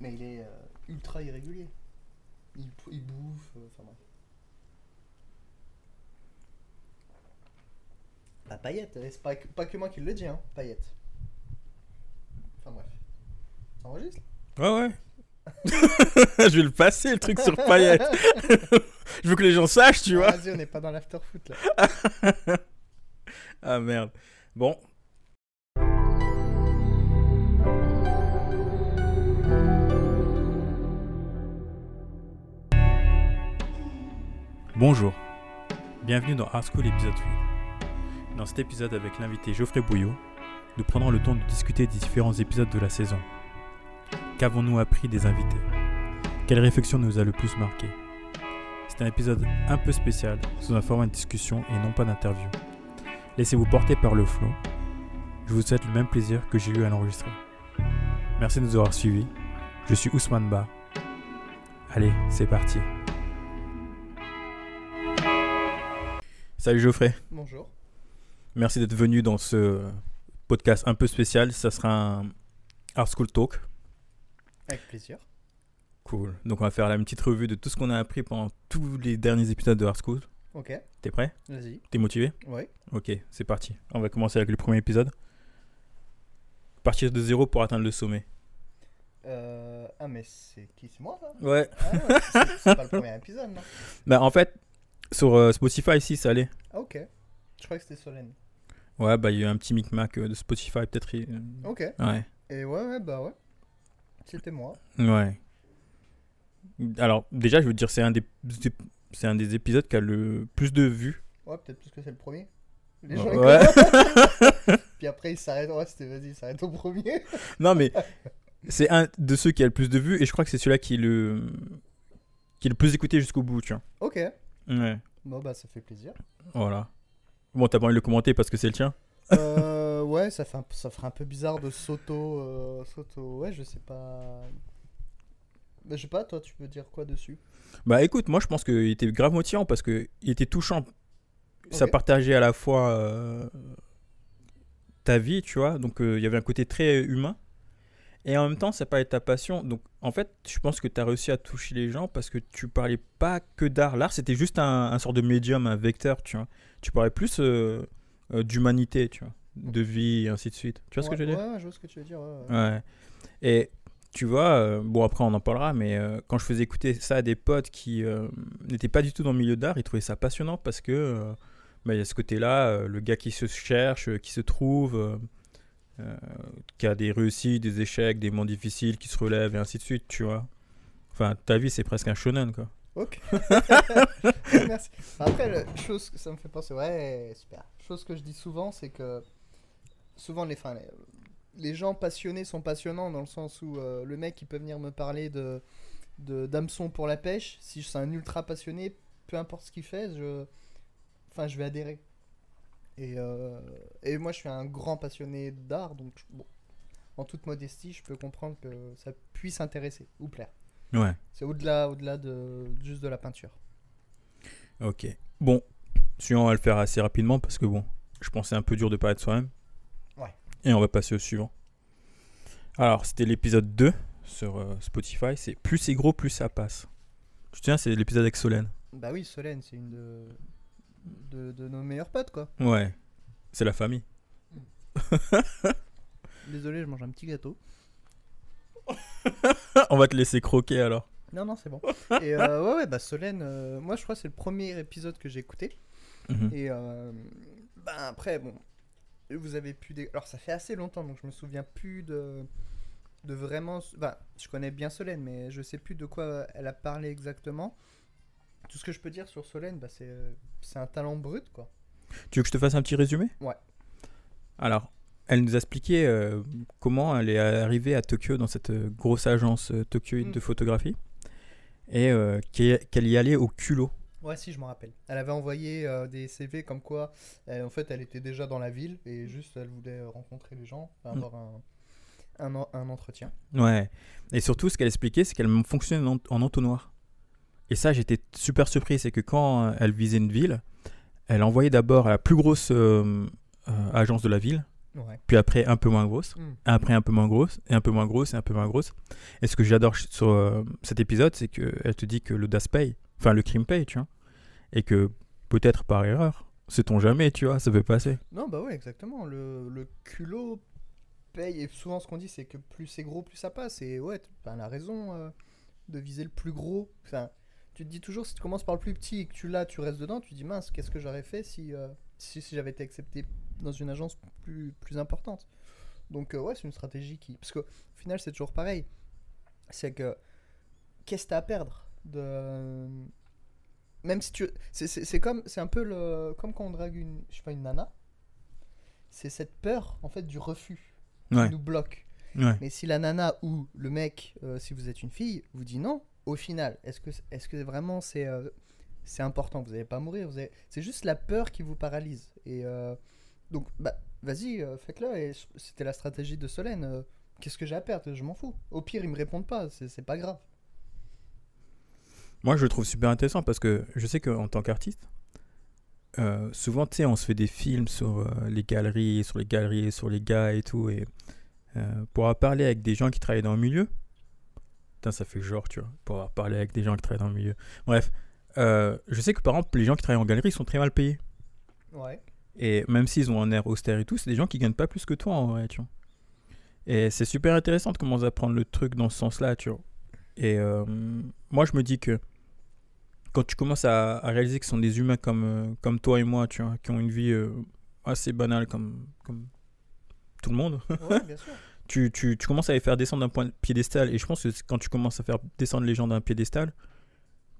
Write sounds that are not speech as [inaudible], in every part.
Mais il est euh, ultra irrégulier. Il, il bouffe, euh, enfin bref. Bah, Payet, euh, c'est pas, que- pas que moi qui le dis, hein, Payet. Enfin bref. Ça enregistre Ouais, ouais. [laughs] je vais le passer, le truc sur Payet. [laughs] je veux que les gens sachent, tu vois. Ah, Vas-y, on n'est pas dans l'after foot là. [laughs] Ah merde. Bon. Bonjour. Bienvenue dans Art School épisode 8. Dans cet épisode avec l'invité Geoffrey Bouillot, nous prendrons le temps de discuter des différents épisodes de la saison. Qu'avons-nous appris des invités? Quelle réflexion nous a le plus marqué? C'est un épisode un peu spécial, sous un format de discussion et non pas d'interview. Laissez-vous porter par le flow. Je vous souhaite le même plaisir que j'ai eu à l'enregistrer. Merci de nous avoir suivis. Je suis Ousmane Ba. Allez, c'est parti. Salut Geoffrey. Bonjour. Merci d'être venu dans ce podcast un peu spécial. Ça sera un Art School Talk. Avec plaisir. Cool. Donc on va faire la petite revue de tout ce qu'on a appris pendant tous les derniers épisodes de Art School. Ok, T'es prêt? Vas-y. T'es motivé? Ouais. Ok, c'est parti. On va commencer avec le premier épisode. Partir de zéro pour atteindre le sommet. Euh... Ah, mais c'est qui? C'est moi ça? Ouais. Ah, ouais, C'est pas le premier épisode, non? [laughs] Bah en fait, sur euh, Spotify ici, ça allait. Ah, ok. Je crois que c'était Solène. Ouais, bah il y a eu un petit micmac euh, de Spotify peut-être. euh, Ok. Ouais. Et ouais, ouais, bah ouais. C'était moi. Ouais. Alors déjà, je veux dire, c'est un des, c'est un des épisodes qui a le plus de vues. Ouais, peut-être parce que c'est le premier. Les Ouais. gens, [laughs] Ouais. [laughs] Puis après, ils s'arrêtent. Ouais, c'était vas-y, ils s'arrêtent au premier. [laughs] Non mais c'est un de ceux qui a le plus de vues et je crois que c'est celui-là qui est le qui est le plus écouté jusqu'au bout, tu vois. Ok. Ouais. Bon, bah, ça fait plaisir. Voilà. Bon, t'as pas envie de le commenter parce que c'est le tien? Euh, ouais, ça, fait un- ça ferait un peu bizarre de s'auto. euh, s'auto. Ouais, je sais pas. Bah, je sais pas, toi, tu peux dire quoi dessus? Bah écoute, moi je pense qu'il était grave motivant parce que il était touchant. Ça partageait à la fois euh, ta vie, tu vois. Donc euh, il y avait un côté très humain. Et en même temps, ça parlait de ta passion. Donc en fait, je pense que tu as réussi à toucher les gens parce que tu parlais pas que d'art. L'art, c'était juste un, un sort de médium, un vecteur, tu vois. Tu parlais plus euh, euh, d'humanité, tu vois. De vie et ainsi de suite. Tu vois ce que je veux dire? Ouais, je vois ce que tu veux dire. ouais. Et tu vois, euh, bon après on en parlera, mais quand je faisais écouter ça à des potes qui n'étaient pas du tout dans le milieu d'art, ils trouvaient ça passionnant parce que euh, bah, y a ce côté-là, le gars qui se cherche, qui se trouve, euh, qui a des réussites, des échecs, des moments difficiles, qui se relève et ainsi de suite, tu vois. Enfin, ta vie c'est presque un shonen quoi. Ok. [laughs] Après, la chose que ça me fait penser, ouais, super. Chose que je dis souvent, c'est que souvent les, enfin, les, gens passionnés sont passionnants dans le sens où euh, le mec il peut venir me parler de d'hameçon pour la pêche. Si c'est un ultra passionné, peu importe ce qu'il fait, je, je vais adhérer. Et, euh, et moi, je suis un grand passionné d'art, donc bon, en toute modestie, je peux comprendre que ça puisse intéresser ou plaire. Ouais. C'est au-delà, au-delà de juste de la peinture. Ok. Bon, suivant on va le faire assez rapidement parce que bon, je pense que c'est un peu dur de parler de soi-même. Ouais. Et on va passer au suivant. Alors, c'était l'épisode 2 sur euh, Spotify. C'est plus c'est gros, plus ça passe. Tu te souviens, c'est l'épisode avec Solène. Bah oui, Solène, c'est une de, de, de nos meilleurs potes, quoi. Ouais. C'est la famille. [laughs] Désolé, je mange un petit gâteau. [laughs] on va te laisser croquer alors. Non, non, c'est bon. Et euh, ouais, ouais, bah Solène, euh, moi je crois que c'est le premier épisode que j'ai écouté. Mhm. Et euh, bah après, bon, vous avez pu. dé- Alors ça fait assez longtemps, donc je me souviens plus de, de vraiment. Enfin, je connais bien Solène, mais je sais plus de quoi elle a parlé exactement. Tout ce que je peux dire sur Solène, bah, c'est c'est un talent brut, quoi. Tu veux que je te fasse un petit résumé? Ouais. Alors, elle nous a expliqué euh, comment elle est arrivée à Tokyo dans cette euh, grosse agence euh, Tokyo Mm. de photographie et euh, qu'elle y allait au culot. Ouais, si, je m'en rappelle. Elle avait envoyé euh, des CV comme quoi, elle- en fait, elle était déjà dans la ville et juste elle voulait euh, rencontrer les gens, enfin, Mm. avoir un, un, un entretien. Ouais. Et surtout, ce qu'elle expliquait, c'est qu'elle fonctionnait en, en entonnoir. Et ça, j'étais super surpris. C'est que quand euh, elle visait une ville, elle envoyait d'abord à la plus grosse euh, euh, agence de la ville Ouais. puis après un peu moins grosse, Hmm. après un peu moins grosse, et un peu moins grosse, et un peu moins grosse. Et ce que j'adore sur euh, cet épisode, c'est qu'elle te dit que l'audace paye, enfin le crime paye, tu vois. Et que peut-être par erreur, sait-on jamais, tu vois, ça peut passer. Non, bah ouais, exactement. Le, le culot paye. Et souvent, ce qu'on dit, c'est que plus c'est gros, plus ça passe. Et ouais, ben, elle a raison de viser le plus gros. Enfin, tu te dis toujours, si tu commences par le plus petit et que tu l'as, tu restes dedans, tu te dis, mince, qu'est-ce que j'aurais fait si, euh, si, si j'avais été accepté dans une agence plus, plus importante Donc, euh, ouais, c'est une stratégie qui. Parce qu'au final, c'est toujours pareil. C'est que. Qu'est-ce que t'as à perdre de... Même si tu. C'est- comme. C'est un peu le. Comme quand on drague une. Je sais pas, une nana. C'est cette peur, en fait, du refus qui nous bloque. ouais. Mais si la nana ou le mec, euh, si vous êtes une fille, vous dit non, au final, est-ce que, est que vraiment c'est euh, important? Vous n'allez pas mourir. C'est juste la peur qui vous paralyse. Et euh, donc, bah, vas-y, euh, faites-le. Et c'était la stratégie de Solène. euh, Qu'est-ce que j'ai à perdre? Je m'en fous. Au pire, ils me répondent pas. C'est pas grave. Moi, je le trouve super intéressant parce que je sais qu'en tant qu'artiste, souvent, tu sais, on se fait des films sur les galeries, sur les galeries, sur les gars et tout. Et pour parlé avec des gens qui travaillent dans le milieu, putain, ça fait genre, tu vois, pour avoir parlé avec des gens qui travaillent dans le milieu. Bref, euh, je sais que par exemple, les gens qui travaillent en galerie sont très mal payés. Ouais. Et même s'ils ont un air austère et tout, c'est des gens qui gagnent pas plus que toi en vrai, tu vois. Et c'est super intéressant de commencer à prendre le truc dans ce sens-là, tu vois. Et euh, moi, je me dis que quand tu commences à, à réaliser que ce sont des humains comme, euh, comme toi et moi, tu vois, qui ont une vie euh, assez banale comme, comme tout le monde, Ouais, bien sûr. [laughs] tu, tu, tu commences à les faire descendre d'un point de piédestal. Et je pense que c'est quand tu commences à faire descendre les gens d'un piédestal,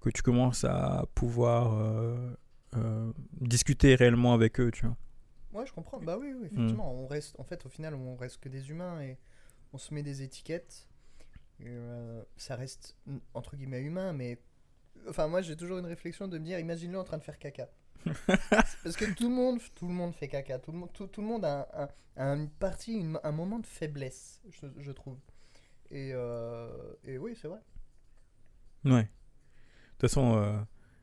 que tu commences à pouvoir euh, euh, discuter réellement avec eux, tu vois. Ouais, je comprends. Bah oui, oui, effectivement. On reste, en fait, au final, on reste que des humains et on se met des étiquettes. Et, euh, ça reste mm, entre guillemets humain, mais enfin, moi, j'ai toujours une réflexion de me dire, imagine-le en train de faire caca. [laughs] Parce que tout le monde, tout le monde fait caca. Tout le monde, tout, tout le monde a, un- a une partie, une- un moment de faiblesse, je, je trouve. Et, euh, et oui, c'est vrai. Ouais. De toute façon, euh,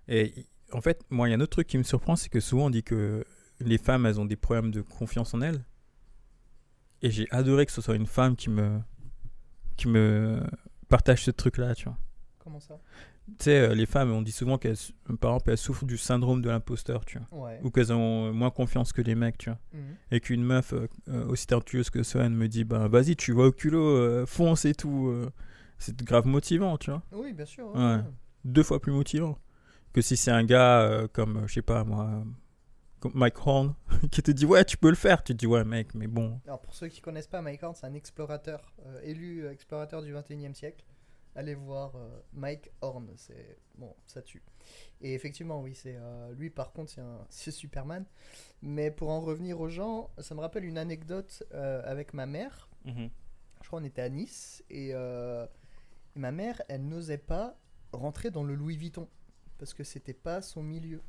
et en fait, moi, il y a un autre truc qui me surprend, c'est que souvent on dit que les femmes, elles ont des problèmes de confiance en elles. Et j'ai adoré que ce soit une femme qui me, qui me partage ce truc-là, tu vois. Comment ça? Tu sais, euh, les femmes, on dit souvent qu'elles, par exemple, elles souffrent du syndrome de l'imposteur, tu vois. Ouais. Ou qu'elles ont moins confiance que les mecs, tu vois. Mhm. Et qu'une meuf euh, euh, aussi talentueuse que Sohan me dit, ben vas-y, tu vas au culot, euh, fonce et tout. euh. c'est grave motivant, tu vois. Oui, bien sûr. Ouais. deux fois plus motivant que si c'est un gars euh, comme, euh, je sais pas moi, euh, comme Mike Horn, [laughs] qui te dit ouais, tu peux le faire. Tu te dis ouais, mec, mais bon. Alors pour ceux qui connaissent pas, Mike Horn, c'est un explorateur, euh, élu euh, explorateur du 21e siècle. Allez voir euh, Mike Horn, c'est bon, ça tue. Et effectivement, oui, c'est euh, lui par contre, c'est Superman. Mais pour en revenir aux gens, ça me rappelle une anecdote euh, avec ma mère. Je crois qu'on était à Nice et, et ma mère, elle n'osait pas rentrer dans le Louis Vuitton parce que c'était pas son milieu.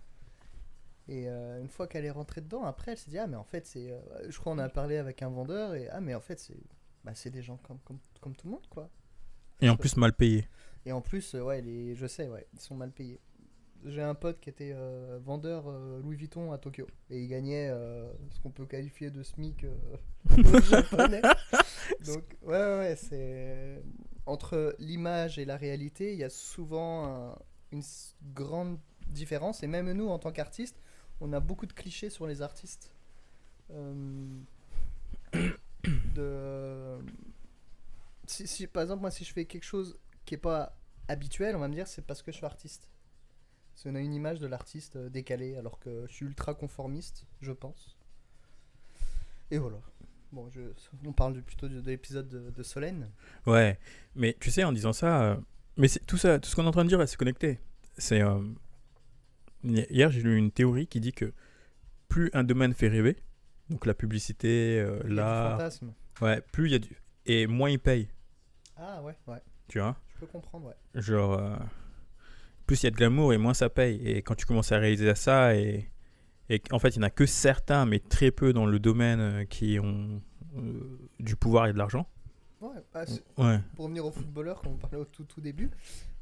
Et euh, une fois qu'elle est rentrée dedans, après, elle s'est dit ah mais en fait c'est, euh, je crois on a parlé avec un vendeur et ah mais en fait c'est, bah, des gens comme, comme comme tout le monde quoi. Et en plus mal payé. Et en plus, euh, ouais, les, je sais, ouais, ils sont mal payés. J'ai un pote qui était euh, vendeur euh, Louis Vuitton à Tokyo et il gagnait euh, ce qu'on peut qualifier de SMIC [laughs] japonais. [laughs] Donc, ouais, ouais, ouais, c'est. Entre l'image et la réalité, il y a souvent un- une grande différence. Et même nous, en tant qu'artistes, on a beaucoup de clichés sur les artistes. Euh, si, si- par exemple moi si je fais quelque chose qui est pas habituel on va me dire c'est parce que je suis artiste. Parce qu'on a une image de l'artiste euh, décalée alors que je suis ultra conformiste je pense. Et voilà. Bon je, on parle plutôt de, de l'épisode de, de Solène. Ouais, mais tu sais, en disant ça, euh, mais tout ça, tout ce qu'on est en train de dire, c'est connecté. C'est euh, hi- hier, j'ai lu une théorie qui dit que plus un domaine fait rêver, donc la publicité, euh, l'art, fantasme. ouais, plus il y a du et moins il paye, ah ouais ouais tu vois? je peux comprendre ouais Genre, euh, plus il y a de glamour et moins ça paye. Et quand tu commences à réaliser ça, et, et en fait, il n'y en a que certains, mais très peu dans le domaine euh, qui ont euh, du pouvoir et de l'argent. ouais bah, Ouais. pour revenir aux footballeurs, comme on parlait au tout, tout début,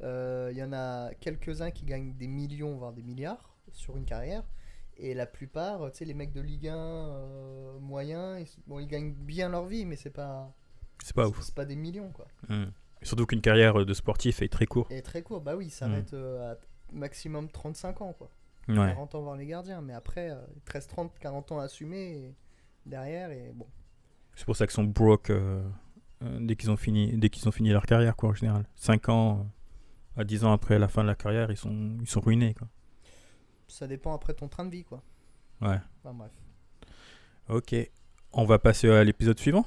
euh, il y en a quelques-uns qui gagnent des millions, voire des milliards sur une carrière. Et la plupart, tu sais, les mecs de Ligue 1 euh, moyens, ils, bon, ils gagnent bien leur vie, mais c'est pas, C'est pas ouf. c'est pas des millions, quoi. Hmm. Surtout qu'une carrière de sportif est très courte. Et très court, bah oui, ça Mm. s'arrête euh, à maximum 35 ans, quoi. Ouais. 40 ans voir les gardiens, mais après, euh, il te reste 30, 40 ans à assumer et derrière, et bon. C'est pour ça qu'ils sont broke euh, euh, dès qu'ils ont fini dès qu'ils ont fini leur carrière quoi en général. 5 ans euh, à 10 ans après la fin de la carrière, ils sont ils sont ruinés quoi. Ça dépend après ton train de vie, quoi. Ouais. Enfin, bref. OK. On va passer à l'épisode suivant?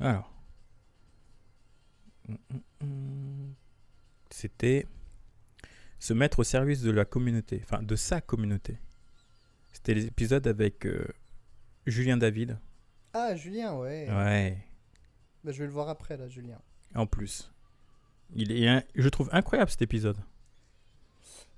Alors. Hum, hum, hum. C'était se mettre au service de la communauté, enfin de sa communauté. C'était l'épisode avec euh, Julien David. Ah, Julien, ouais. Ouais. Bah, je vais le voir après, là, Julien. En plus. Il est, un- je trouve incroyable cet épisode.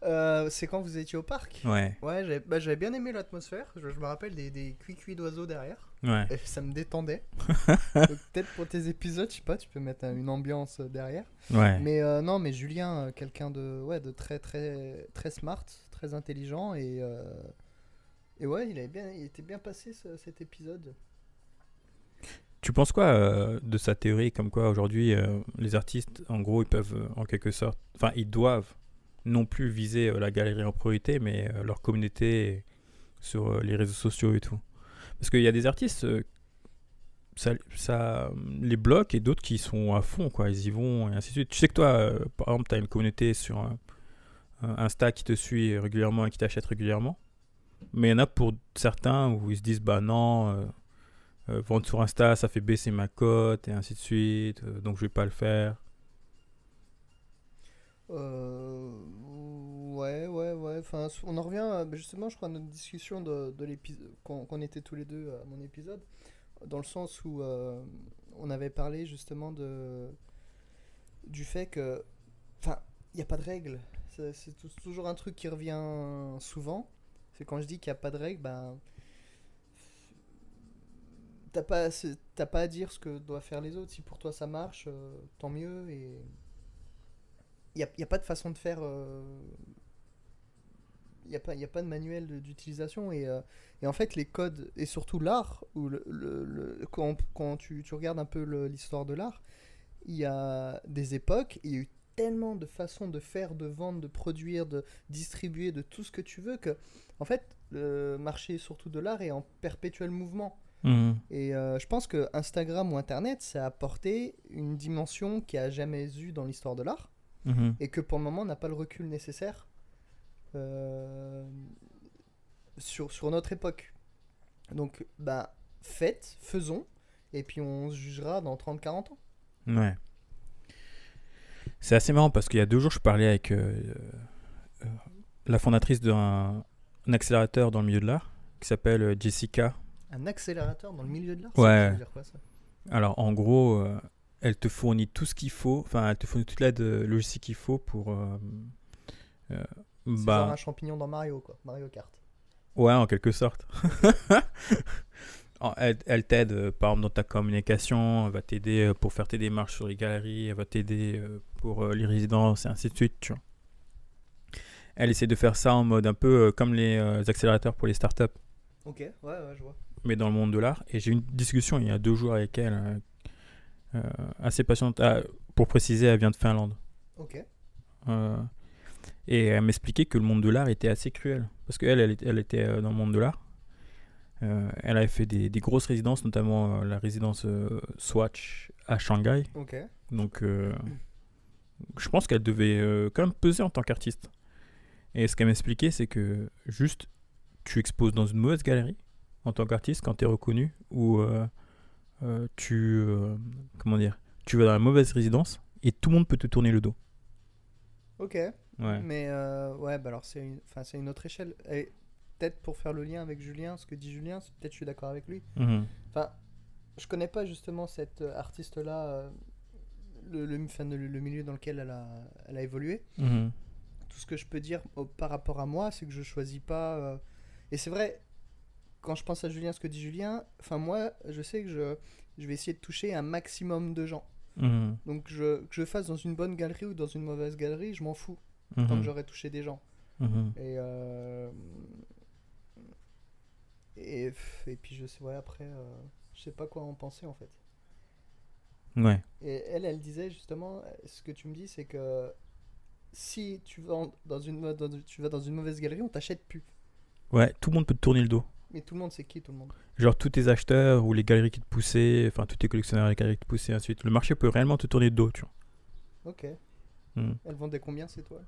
Euh, c'est quand vous étiez au parc Ouais, Ouais, j'avais bah, bien aimé l'atmosphère. Je, je me rappelle des, des cuits d'oiseaux derrière. ouais. Et ça me détendait. [laughs] Peut-être pour tes épisodes, je sais pas, tu peux mettre euh, une ambiance euh, derrière. Ouais. Mais euh, non, mais Julien, quelqu'un de, ouais, de très, très, très smart, très intelligent. Et, euh, et ouais, il, avait bien, il était bien passé ce- cet épisode. Tu penses quoi euh, de sa théorie comme quoi aujourd'hui euh, les artistes en gros ils peuvent euh, en quelque sorte enfin ils doivent non plus viser euh, la galerie en priorité mais euh, leur communauté sur euh, les réseaux sociaux et tout. Parce qu'il y a des artistes ça, les bloque et d'autres qui sont à fond quoi. Ils y vont et ainsi de suite. Tu sais que toi par exemple tu as une communauté sur euh, Insta qui te suit régulièrement et qui t'achète régulièrement. Mais il y en a pour certains où ils se disent bah non vendre sur Insta, ça fait baisser ma cote et ainsi de suite, donc je vais pas le faire. Euh, ouais, ouais, ouais. Enfin, on en revient bah, justement, je crois, à notre discussion de, de l'épisode, qu'on était tous les deux à mon épisode, dans le sens où euh, on avait parlé justement de du fait que, il n'y a pas de règle. C'est c'est tou- toujours un truc qui revient souvent. C'est quand je dis qu'il n'y a pas de règle, ben. T'as pas, pas à dire ce que doivent faire les autres. Si pour toi ça marche, euh, tant mieux. Et n'y a, y a pas de façon de faire. Il n'y a, pas- y a pas de manuel d'utilisation. Et, euh, et en fait, les codes, et surtout l'art, ou le, le- le- quand, quand tu, tu regardes un peu l'histoire de l'art, il y a des époques, il y a eu tellement de façons de faire, de vendre, de produire, de distribuer, de tout ce que tu veux, que, en fait, le marché, surtout de l'art, est en perpétuel mouvement. Mhm. Et euh, je pense que Instagram ou Internet, ça a apporté une dimension qu'il n'y a jamais eu dans l'histoire de l'art Mhm. et que pour le moment on n'a pas le recul nécessaire euh, sur, sur notre époque. Donc, bah, faites, faisons, et puis on se jugera dans 30-40 ans. Ouais. C'est assez marrant parce qu'il y a deux jours, je parlais avec euh, euh, la fondatrice d'un un accélérateur dans le milieu de l'art qui s'appelle Jessica. Un accélérateur dans le milieu de l'art Ouais. ça veut dire quoi ça? Alors en gros, elle te fournit tout ce qu'il faut, enfin elle te fournit toute l'aide euh, logistique qu'il faut pour... euh, euh, bah, un champignon dans Mario, quoi. Mario Kart. Ouais, en quelque sorte. [laughs] Elle elle t'aide, euh, par exemple, dans ta communication, elle va t'aider euh, pour faire tes démarches sur les galeries, elle va t'aider pour les résidences et ainsi de suite, tu vois. Elle essaie de faire ça en mode un peu comme les accélérateurs pour les startups, Ok, ouais, ouais, je vois. mais dans le monde de l'art. Et j'ai eu une discussion il y a deux jours avec elle, assez patiente. Ah, pour préciser, elle vient de Finlande. Ok. Euh, et elle m'expliquait que le monde de l'art était assez cruel. Parce qu'elle, elle, était- elle était euh, dans le monde de l'art. Euh, elle avait fait des, des grosses résidences, notamment euh, la résidence euh, Swatch à Shanghai. Ok. Donc, euh, je pense qu'elle devait euh, quand même peser en tant qu'artiste. Et ce qu'elle m'expliquait, c'est que juste, tu exposes dans une mauvaise galerie en tant qu'artiste quand tu es reconnu, ou euh, euh, tu, euh, comment dire, tu vas dans la mauvaise résidence et tout le monde peut te tourner le dos. Ok. Ouais. Mais euh, ouais, bah alors c'est une, enfin, c'est une autre échelle. Et peut-être pour faire le lien avec Julien, ce que dit Julien, c'est- peut-être je suis d'accord avec lui. Mhm. Enfin, je connais pas justement cette euh, artiste-là, euh, le, le, enfin, le, le milieu dans lequel elle a, elle a évolué. Mhm. Tout ce que je peux dire au- par rapport à moi, c'est que je choisis pas. euh, Et c'est vrai, quand je pense à Julien, ce que dit Julien, enfin moi, je sais que je, je vais essayer de toucher un maximum de gens. Mhm. Donc je, que je fasse dans une bonne galerie ou dans une mauvaise galerie, je m'en fous, tant Mhm. que j'aurai touché des gens. Mhm. Et, euh, Et, puis je sais, ouais, après, euh, je sais pas quoi en penser en fait. Ouais. Et elle, elle disait justement, ce que tu me dis, c'est que si tu vas dans une, dans, tu vas dans une mauvaise galerie, on t'achète plus. Ouais, tout le monde peut te tourner le dos. Mais tout le monde, c'est qui tout le monde Genre tous tes acheteurs ou les galeries qui te poussaient, enfin tous tes collectionneurs, les galeries qui te poussaient, ainsi de suite. Le marché peut réellement te tourner le dos, tu vois. Ok. Hmm. Elles vendaient combien ces toiles?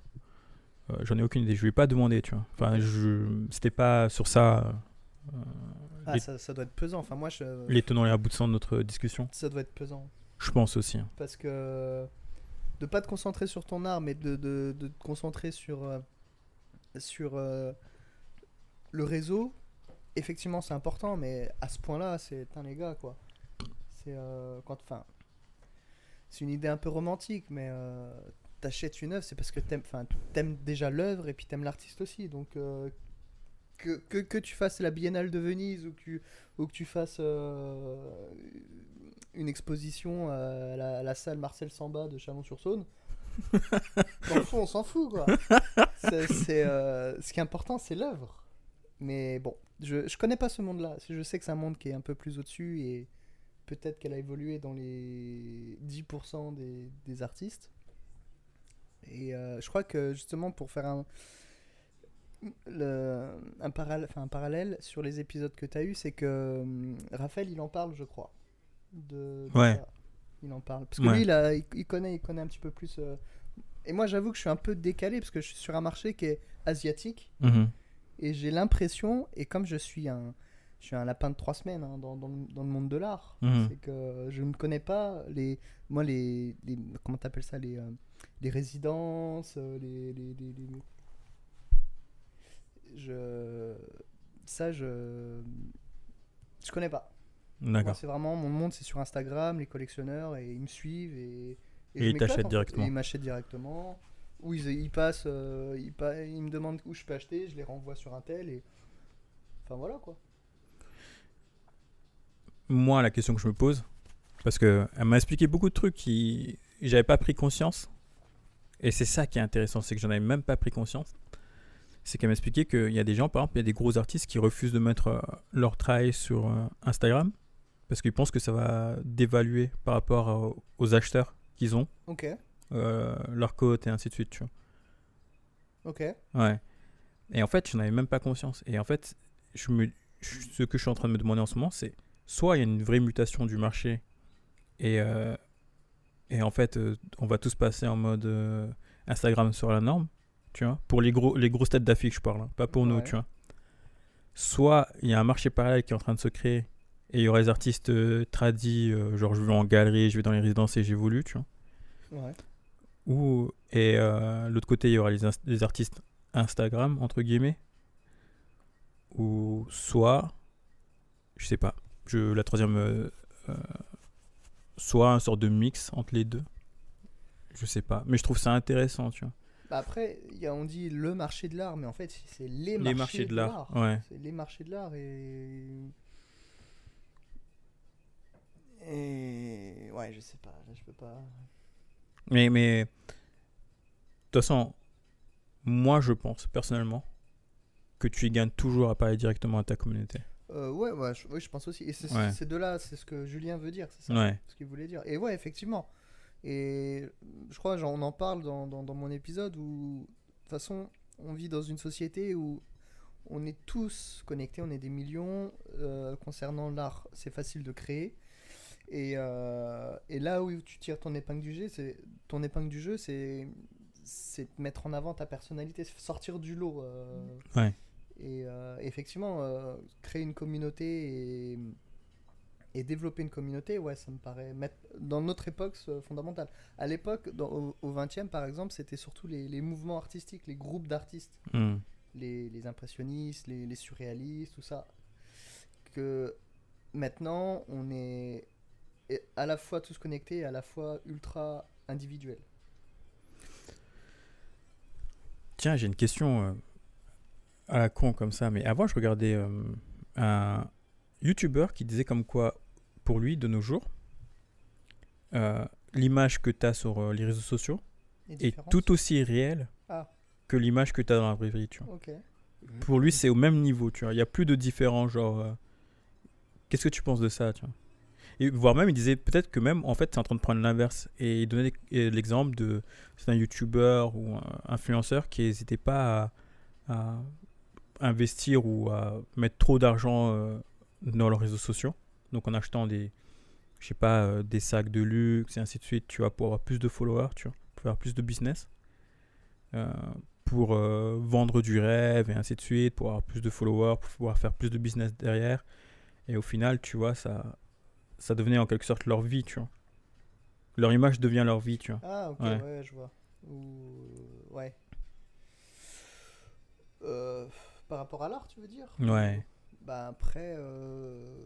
Euh, J'en ai aucune idée, je lui ai pas demandé, tu vois. Enfin, je... c'était pas sur ça euh, Ah, les, ça, ça doit être pesant. Enfin, moi, je... les tenants et aboutissants de notre discussion. ça doit être pesant. Je pense aussi. hein. Parce que de pas te concentrer sur ton art, mais de, de, de te concentrer sur, euh, sur euh, le réseau, effectivement, c'est important, mais à ce point-là, c'est un les gars, quoi. C'est euh, quand, enfin, c'est une idée un peu romantique, mais euh, t'achètes une œuvre, c'est parce que t'aimes, enfin, t'aimes déjà l'œuvre et puis t'aimes l'artiste aussi, donc. euh, que, que, que tu fasses la Biennale de Venise ou que tu, ou que tu fasses une exposition à la, à la salle Marcel Samba de Chalon-sur-Saône, [laughs] dans le fond, on s'en fout, quoi. C'est, c'est, euh, ce qui est important, c'est l'œuvre. Mais bon, je, je connais pas ce monde-là. Je sais que c'est un monde qui est un peu plus au-dessus et peut-être qu'elle a évolué dans les 10% des, des artistes. Et euh, je crois que justement, pour faire un, le, un, parallèle, enfin, un parallèle sur les épisodes que tu as eu, c'est que hum, Raphaël, il en parle, je crois. De, de Ouais. ça. Il en parle. Parce que Ouais. lui, il, a- il, il connaît, il connaît un petit peu plus. euh, Et moi, j'avoue que je suis un peu décalé parce que je suis sur un marché qui est asiatique. Mhm. Et j'ai l'impression, et comme je suis un, je suis un lapin de trois semaines hein, dans, dans, le- dans le monde de l'art, Mhm. c'est que je ne connais pas les, moi les, les comment t'appelles ça, les, euh, les résidences, euh, les, les, les- les- je, ça je, je connais pas. D'accord. c'est vraiment mon monde, c'est sur Instagram, les collectionneurs et ils me suivent et, Et ils t'achètent directement. Et ils m'achètent directement. Ou ils, ils passent, euh, ils, pa- ils me demandent où je peux acheter, je les renvoie sur un tel et enfin voilà quoi. Moi, la question que je me pose, parce que elle m'a expliqué beaucoup de trucs qui j'avais pas pris conscience, et c'est ça qui est intéressant, c'est que j'en avais même pas pris conscience. C'est qu'elle m'a expliqué qu'il y a des gens, par exemple, il y a des gros artistes qui refusent de mettre euh, leur travail sur euh, Instagram parce qu'ils pensent que ça va dévaluer par rapport aux acheteurs qu'ils ont, Ok, euh, leur cote et ainsi de suite, tu vois. ok. Ouais. Et en fait, je n'en avais même pas conscience. Et en fait, je me, je- ce que je suis en train de me demander en ce moment, c'est soit il y a une vraie mutation du marché et, euh, et en fait, euh, on va tous passer en mode Instagram sur la norme, tu vois, pour les, gros, les grosses têtes d'affiche, je parle, hein, pas pour nous, tu vois. Soit il y a un marché parallèle qui est en train de se créer et il y aura les artistes tradis, genre je vais en galerie, je vais dans les résidences et j'évolue, tu vois. Ouais. Ou, et euh, l'autre côté, il y aura les, artistes Instagram, entre guillemets. Ou soit, je sais pas, je, la troisième, euh, euh, soit un sort de mix entre les deux. Je sais pas, mais je trouve ça intéressant, tu vois. Bah après, il y a, on dit le marché de l'art, mais en fait c'est les, Les marchés de l'art, ouais. C'est les marchés de l'art et et ouais, je sais pas, là, je peux pas. Mais, mais, de toute façon, moi je pense personnellement que tu y gagnes toujours à parler directement à ta communauté. Euh, ouais, ouais, je, ouais, je pense aussi. Et c'est Ouais. de là, c'est ce que Julien veut dire, c'est ça Ouais. ce qu'il voulait dire. Et ouais, effectivement. Et je crois, genre, on en parle dans, dans, dans mon épisode où, de toute façon, on vit dans une société où on est tous connectés, on est des millions. euh, concernant l'art, c'est facile de créer. Et, euh, et là où tu tires ton épingle du jeu, c'est ton épingle du jeu, c'est c'est mettre en avant ta personnalité, sortir du lot. euh, Ouais. et euh, effectivement, créer une communauté et, et développer une communauté, ouais, ça me paraît mettre dans notre époque c'est fondamental. À l'époque, au, au 20e par exemple, c'était surtout les, les mouvements artistiques, les groupes d'artistes, Hmm. les, les impressionnistes, les, les surréalistes, tout ça. Que maintenant, on est est à la fois tous connectés et à la fois ultra individuels. Tiens, j'ai une question euh, à la con comme ça, mais avant je regardais euh, un YouTuber qui disait comme quoi, pour lui, de nos jours, euh, l'image que tu as sur les réseaux sociaux est tout aussi réelle Ah, que l'image que tu as dans la vraie vie, tu vois. Pour lui, c'est au même niveau, tu vois. Il n'y a plus de différence, genre. Qu'est-ce que tu penses de ça, tu vois? Voire même, il disait peut-être que même, en fait, c'est en train de prendre l'inverse. Et il donnait l'exemple de certains youtubeurs ou influenceurs qui n'hésitaient pas à, investir ou à mettre trop d'argent euh, dans leurs réseaux sociaux. Donc en achetant des, je sais pas, euh, des sacs de luxe et ainsi de suite, tu vois, pour avoir plus de followers, tu vois, pour avoir plus de business. Euh, pour vendre du rêve et ainsi de suite, pour avoir plus de followers, pour pouvoir faire plus de business derrière. Et au final, tu vois, ça, ça devenait en quelque sorte leur vie, tu vois. Leur image devient leur vie, tu vois. Ah, ok, Ouais. ouais, je vois. Ou... Ouais. Euh, par rapport à l'art, tu veux dire? Ouais. Bah après, euh...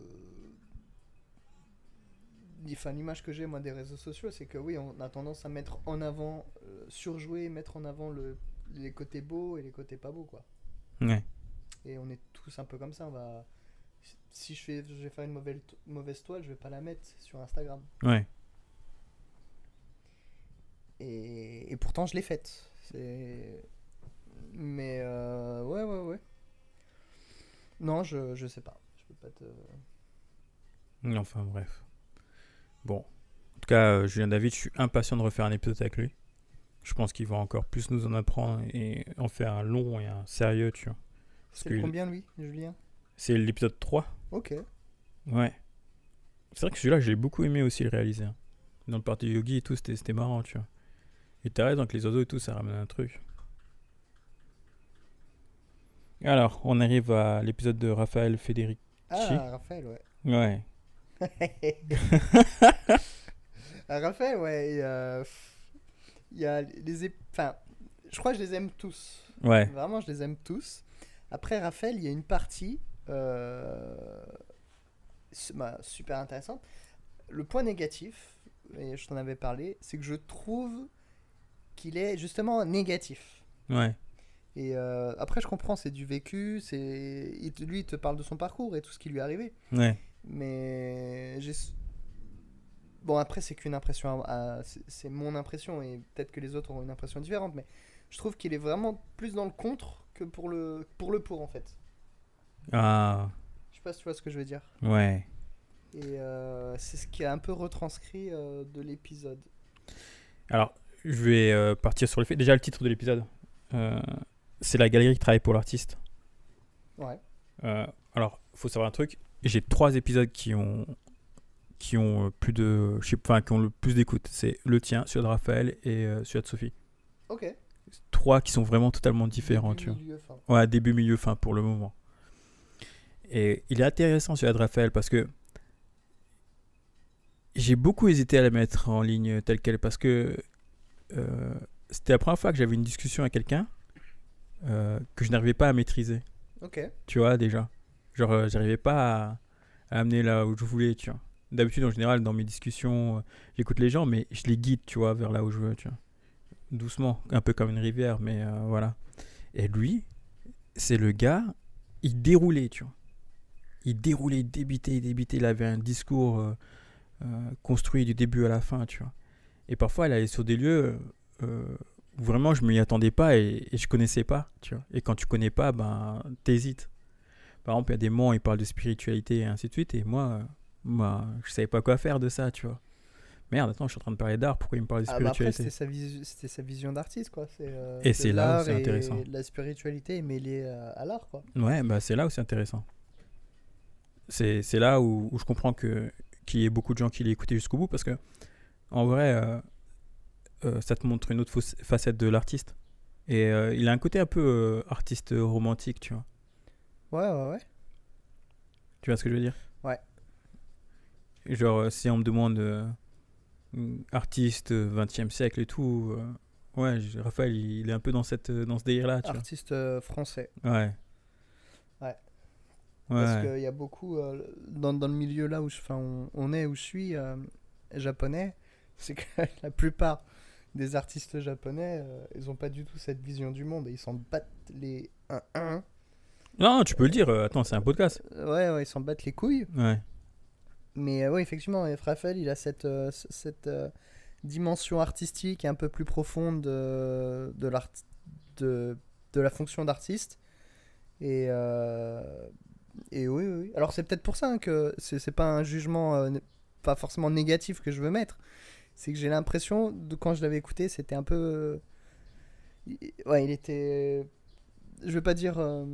enfin, l'image que j'ai moi des réseaux sociaux, c'est que oui, on a tendance à mettre en avant, euh, surjouer, mettre en avant le... les côtés beaux et les côtés pas beaux, quoi. Ouais. Et on est tous un peu comme ça. On va... Si je, fais, je vais faire une mauvaise, mauvaise toile, je vais pas la mettre sur Instagram. Ouais. Et, et pourtant, je l'ai faite. Mais euh, ouais, ouais, ouais. Non, je, je sais pas. Je peux pas te. Enfin bref. Bon. En tout cas, euh, Julien David, je suis impatient de refaire un épisode avec lui. Je pense qu'il va encore plus nous en apprendre et en faire un long et un sérieux, tu vois. C'est combien, lui, Julien? C'est l'épisode 3. Ok. Ouais. C'est vrai que celui-là, j'ai beaucoup aimé aussi le réaliser. Dans le parti yogi et tout, c'était marrant, tu vois. Et t'as raison que les oiseaux et tout, ça ramène un truc. Alors, on arrive à l'épisode de Raphaël Federici. Ah, Raphaël, ouais. Ouais. [laughs] Ah, Raphaël, ouais. Il y a, il y a les. Enfin, je crois que je les aime tous. Ouais. Vraiment, je les aime tous. Après Raphaël, il y a une partie euh, bah, super intéressante. Le point négatif, et je t'en avais parlé, c'est que je trouve qu'il est justement négatif. Ouais. Et euh, après, je comprends, c'est du vécu, c'est il te- lui, il te parle de son parcours et tout ce qui lui est arrivé. Ouais. Mais j'ai. Bon, après, c'est qu'une impression. à- c'est- C'est mon impression et peut-être que les autres auront une impression différente. Mais je trouve qu'il est vraiment plus dans le contre que pour le pour, le pour en fait. Ah. Je sais pas si tu vois ce que je veux dire. Ouais. Et euh, c'est ce qui est un peu retranscrit euh, de l'épisode. Alors, je vais euh, partir sur le fait. Déjà, le titre de l'épisode, c'est la galerie qui travaille pour l'artiste. Ouais. Alors, faut savoir un truc. J'ai trois épisodes qui ont qui ont plus de, je sais enfin, qui ont le plus d'écoute. C'est le tien, celui de Raphaël et celui de Sophie. Ok. Trois qui sont vraiment totalement différents, tu vois. Début, milieu, fin. Ouais, début, milieu, fin pour le moment. Et il est intéressant celui de Raphaël parce que j'ai beaucoup hésité à la mettre en ligne telle qu'elle parce que euh, c'était la première fois que j'avais une discussion avec quelqu'un euh, que je n'arrivais pas à maîtriser. Ok. Tu vois, déjà. Genre, euh, j'arrivais pas à, à amener là où je voulais, tu vois. D'habitude, en général, dans mes discussions, euh, j'écoute les gens, mais je les guide, tu vois, vers là où je veux, tu vois. Doucement, un peu comme une rivière, mais voilà. Et lui, c'est le gars, il déroulait, tu vois. Il déroulait, il débitait, il débitait. Il avait un discours euh, euh, construit du début à la fin, tu vois. Et parfois, il allait sur des lieux euh, où vraiment je m'y attendais pas et, et je connaissais pas, tu vois. Et quand tu connais pas, ben, t'hésites. Par exemple, il y a des moments où il parle de spiritualité et ainsi de suite, et moi, moi, je savais pas quoi faire de ça, tu vois. Merde, attends, je suis en train de parler d'art, pourquoi il me parle de Ah, bah spiritualité? c'était sa, visu- c'était sa vision d'artiste, quoi. Euh, Et c'est là où c'est intéressant. La spiritualité est mêlée à, à l'art, quoi. Ouais, bah c'est là où c'est intéressant. C'est c'est là où, où je comprends que qu'il y ait beaucoup de gens qui l'aient écouté jusqu'au bout parce que en vrai, euh, euh, ça te montre une autre facette de l'artiste. Et euh, il a un côté un peu artiste romantique, tu vois. Ouais, ouais, ouais. Tu vois ce que je veux dire? Ouais. Genre, si on me demande artiste 20e siècle et tout, ouais, Raphaël, il, il est un peu dans, cette, dans ce délire-là, tu Artiste français. Ouais. Ouais. Parce qu'il y a beaucoup, euh, dans, dans le milieu là où je, enfin, on, on est, où je suis, euh, japonais, c'est que [laughs] la plupart des artistes japonais, euh, ils n'ont pas du tout cette vision du monde et ils s'en battent les 1-1. Non, tu peux le dire, attends, c'est un podcast. Ouais, ouais, ils s'en battent les couilles. Ouais. Mais oui, effectivement, Raphaël, il a cette, cette dimension artistique un peu plus profonde de, de, l'art, de, de la fonction d'artiste Et, euh, et oui, oui. Alors c'est peut-être pour ça hein, que c'est pas un jugement euh, pas forcément négatif que je veux mettre. C'est que j'ai l'impression, quand je l'avais écouté, c'était un peu... euh, Ouais, il était... Je veux pas dire... euh,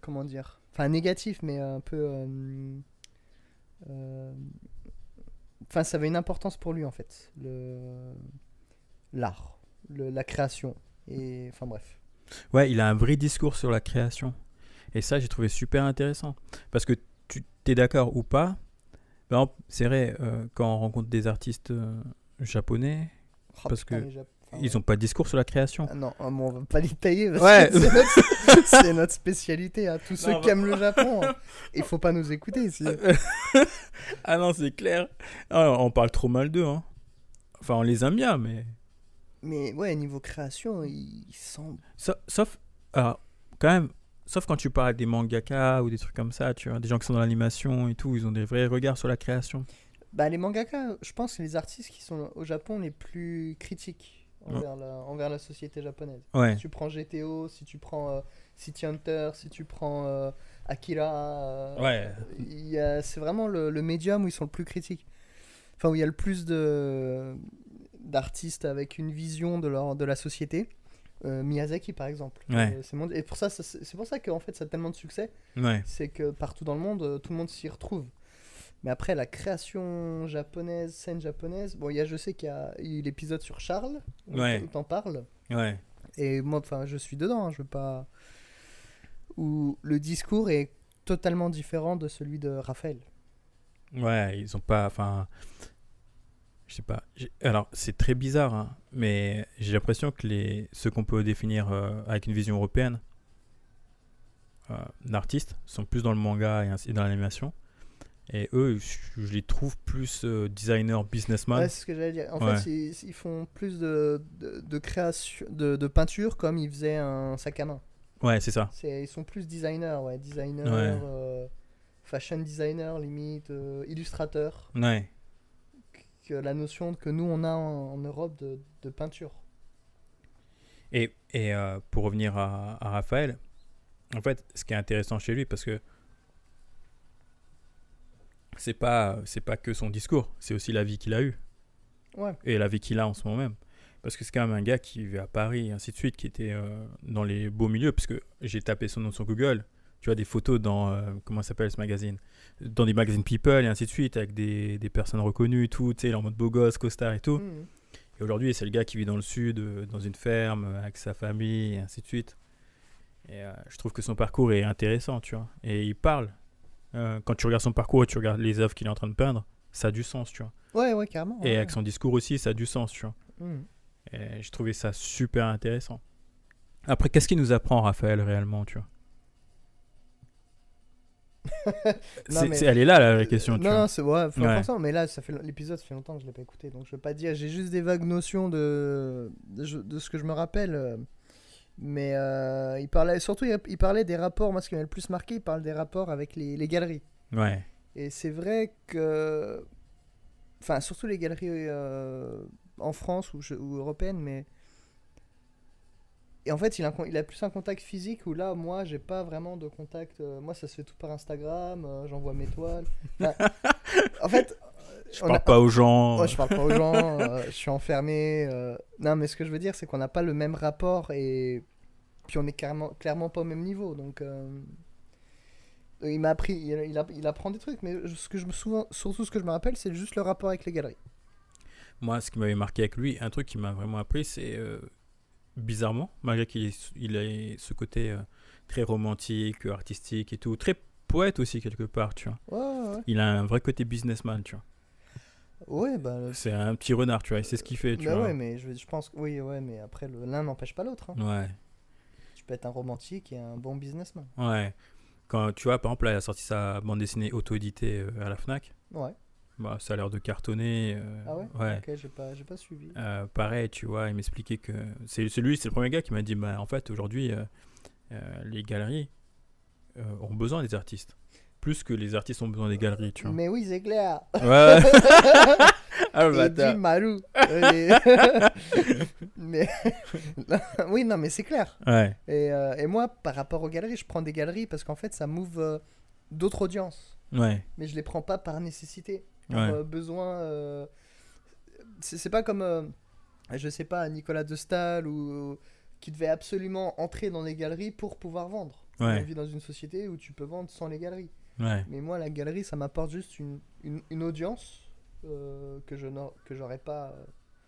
comment dire Enfin, négatif, mais un peu... Enfin, ça avait une importance pour lui, en fait. L'art, la création. Et... Enfin, bref. Ouais, il a un vrai discours sur la création. Et ça, j'ai trouvé super intéressant. Parce que tu es d'accord ou pas, exemple, c'est vrai, euh, quand on rencontre des artistes euh, japonais, Oh, Parce putain, que les Jap- enfin, ils n'ont pas de discours sur la création. Ah non, ah on va pas les tailler parce Ouais. [laughs] c'est notre, spécialité. hein. Tous ceux Non, qui bah- aiment le [laughs] Japon, hein. il faut pas nous écouter ici. [laughs] ah non, c'est clair. Ah, on parle trop mal d'eux. Hein. Enfin, on les aime bien, mais. Mais ouais, niveau création, ils sont. Sauf, sauf- alors, quand même, sauf quand tu parles des mangaka ou des trucs comme ça, tu vois, des gens qui sont dans l'animation et tout, ils ont des vrais regards sur la création. Bah, les mangaka, je pense que c'est les artistes qui sont au Japon les plus critiques envers, la, envers la société japonaise. Ouais, Si tu prends GTO, si tu prends euh, City Hunter, si tu prends euh, Akira, euh, ouais, c'est vraiment le, le médium où ils sont le plus critiques. Enfin, où il y a le plus de d'artistes avec une vision de, leur, de la société. Euh, Miyazaki, par exemple. Ouais. Euh, c'est mon- Et pour ça, ça- c'est pour ça qu'en fait, ça a tellement de succès. ouais. C'est que partout dans le monde, euh, tout le monde s'y retrouve. Mais après, la création japonaise, scène japonaise, bon, il y a, je sais qu'il y a l'épisode sur Charles, où Ouais. t'en parles. Ouais, Et moi, enfin, je suis dedans, hein, je veux pas. Où le discours est totalement différent de celui de Raphaël. ouais, ils ont pas. Enfin. Je sais pas. Alors, c'est très bizarre, hein, mais j'ai l'impression que les... ceux qu'on peut définir euh, avec une vision européenne euh, d'artistes sont plus dans le manga et ainsi dans l'animation. Et eux, je, je les trouve plus euh, designers, businessmen. Ouais, c'est ce que j'allais dire. En Ouais. fait, ils, ils font plus de, de, de création, de, de peinture comme ils faisaient un sac à main. Ouais, c'est ça. Ils sont plus designers, ouais, designers, Ouais. euh, fashion designer limite, euh, illustrateur, Ouais. Que la notion que nous on a en, en Europe de, de peinture. Et, et euh, pour revenir à, à Raphaël, en fait, ce qui est intéressant chez lui, parce que c'est pas c'est pas que son discours, c'est aussi la vie qu'il a eue Ouais. et la vie qu'il a en ce moment même. Parce que c'est quand même un gars qui vit à Paris et ainsi de suite, qui était euh, dans les beaux milieux, parce que j'ai tapé son nom sur Google. Tu vois des photos dans euh, comment s'appelle ce magazine, dans des magazines People et ainsi de suite, avec des, des personnes reconnues tout, tu sais, en mode beau gosse, costard et tout. Mhm. Et aujourd'hui, c'est le gars qui vit dans le sud, euh, dans une ferme, euh, avec sa famille, et ainsi de suite. Et euh, je trouve que son parcours est intéressant, tu vois. Et il parle. Quand tu regardes son parcours et tu regardes les œuvres qu'il est en train de peindre, ça a du sens, tu vois. Ouais, ouais, carrément. Et ouais. avec son discours aussi, ça a du sens, tu vois. Mhm. Et je trouvais ça super intéressant. Après, qu'est-ce qu'il nous apprend, Raphaël, réellement, tu vois? [laughs] Mais- Elle est là, la vraie question, tu non, non, c'est ouais, Ouais. mais là, ça fait l'épisode, ça fait longtemps que je l'ai pas écouté, donc je veux pas dire. J'ai juste des vagues notions de de, de ce que je me rappelle. euh, Mais euh, il parlait surtout, il, parlait des rapports. Moi, ce qui m'a le plus marqué, il parle des rapports avec les, les galeries. Ouais, Et c'est vrai que, enfin, surtout les galeries euh, en France ou, ou européennes, mais et en fait, il a, il plus un contact physique où là, moi, j'ai pas vraiment de contact. euh, moi, ça se fait tout par Instagram. euh, J'envoie mes toiles. Enfin, en fait, je parle a- pas aux gens. Ouais, je parle pas aux gens, [laughs] euh, je suis enfermé. euh. Non, mais ce que je veux dire, c'est qu'on n'a pas le même rapport et puis on est carrément, clairement pas au même niveau. Donc, euh, il m'a appris, il, il, a- il apprend des trucs, mais ce que je me souviens, surtout ce que je me rappelle, c'est juste le rapport avec les galeries. Moi, ce qui m'avait marqué avec lui, un truc qui m'a vraiment appris, c'est euh, bizarrement, malgré qu'il ait, il ait ce côté euh, très romantique, artistique et tout, très poète aussi quelque part, tu vois. Ouais, ouais, Il a un vrai côté businessman, tu vois. ouais. bah, le- C'est un petit renard, tu vois, sait ce qu'il fait, tu bah vois. ouais, mais je, je pense que oui, ouais, mais après, le- l'un n'empêche pas l'autre. hein. Ouais, Tu peux être un romantique et un bon businessman. ouais. Quand tu vois, par exemple, là, il a sorti sa bande dessinée auto-éditée euh, à la Fnac. Ouais. Bah, ça a l'air de cartonner. euh, Ah ouais. Ouais. Ok, j'ai pas, pas suivi. Euh, pareil, tu vois, il m'expliquait que c'est lui, c'est le premier gars qui m'a dit, bah, en fait, aujourd'hui, euh, les galeries ont besoin des artistes, plus que les artistes ont besoin des galeries, tu vois. Mais oui, c'est clair. Ouais. [laughs] Ah, et Malou. Et- [laughs] mais [laughs] oui, non, mais c'est clair. Ouais, Et, et moi, par rapport aux galeries, je prends des galeries parce qu'en fait, ça m'ouvre d'autres audiences. ouais, Mais je les prends pas par nécessité, Ouais. euh, besoin. euh, C'est pas comme, euh, je sais pas, Nicolas de Stahl ou qui devait absolument entrer dans les galeries pour pouvoir vendre. Ouais. On vit dans une société où tu peux vendre sans les galeries. ouais. Mais moi, la galerie, ça m'apporte juste une, une, une audience euh, que je n'au- que j'aurais pas.